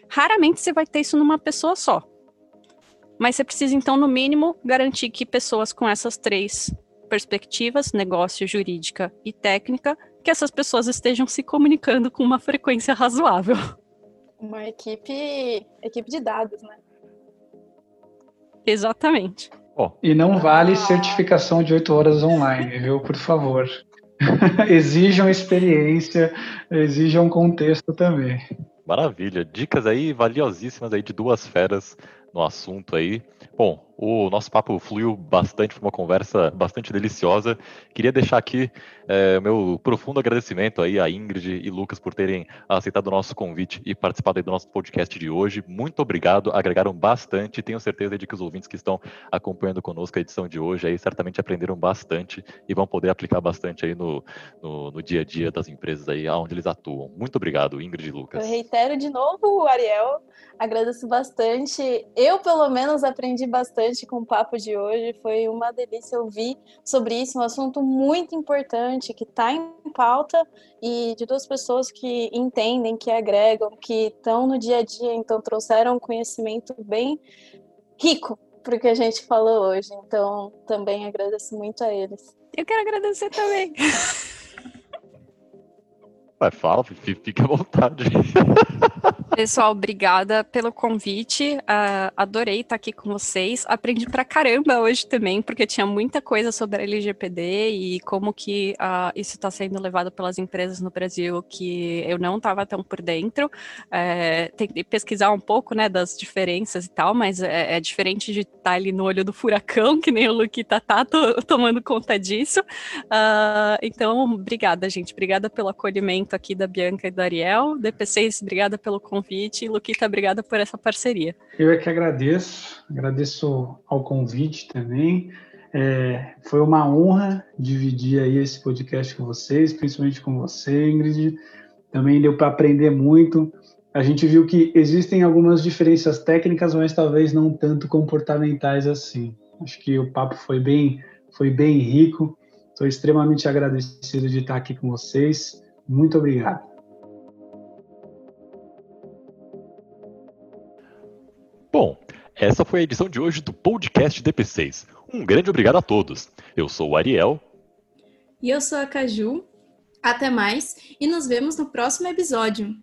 Raramente você vai ter isso numa pessoa só. Mas você precisa, então, no mínimo, garantir que pessoas com essas três perspectivas, negócio, jurídica e técnica, que essas pessoas estejam se comunicando com uma frequência razoável. Uma equipe, equipe de dados, né? Exatamente. E não vale certificação de oito horas online, viu? Por favor. [laughs] exijam experiência, exijam contexto também. Maravilha. Dicas aí valiosíssimas aí de duas feras no assunto aí. Bom, o nosso papo fluiu bastante, foi uma conversa bastante deliciosa. Queria deixar aqui é, meu profundo agradecimento aí a Ingrid e Lucas por terem aceitado o nosso convite e participado do nosso podcast de hoje. Muito obrigado, agregaram bastante. Tenho certeza de que os ouvintes que estão acompanhando conosco a edição de hoje aí certamente aprenderam bastante e vão poder aplicar bastante aí no, no, no dia a dia das empresas aí onde eles atuam. Muito obrigado, Ingrid e Lucas. Eu reitero de novo, Ariel, agradeço bastante. Eu, pelo menos, aprendi bastante com o papo de hoje. Foi uma delícia ouvir sobre isso, um assunto muito importante que está em pauta e de duas pessoas que entendem, que agregam, que estão no dia a dia, então trouxeram um conhecimento bem rico para o que a gente falou hoje. Então, também agradeço muito a eles. Eu quero agradecer também. [laughs] Vai, fala, fique à vontade. [laughs] Pessoal, obrigada pelo convite. Uh, adorei estar aqui com vocês. Aprendi pra caramba hoje também, porque tinha muita coisa sobre a LGPD e como que uh, isso está sendo levado pelas empresas no Brasil que eu não estava tão por dentro. É, tentei pesquisar um pouco, né, das diferenças e tal, mas é, é diferente de estar ali no olho do furacão, que nem o Luquita tá to tomando conta disso. Uh, então, obrigada, gente. Obrigada pelo acolhimento aqui da Bianca e do Ariel. DP6, obrigada pelo convite convite. Luquita, obrigada por essa parceria. Eu é que agradeço, agradeço ao convite também. É, foi uma honra dividir aí esse podcast com vocês, principalmente com você, Ingrid. Também deu para aprender muito. A gente viu que existem algumas diferenças técnicas, mas talvez não tanto comportamentais assim. Acho que o papo foi bem, foi bem rico. Estou extremamente agradecido de estar aqui com vocês. Muito obrigado. Essa foi a edição de hoje do podcast DP6. Um grande obrigado a todos. Eu sou o Ariel. E eu sou a Caju. Até mais e nos vemos no próximo episódio.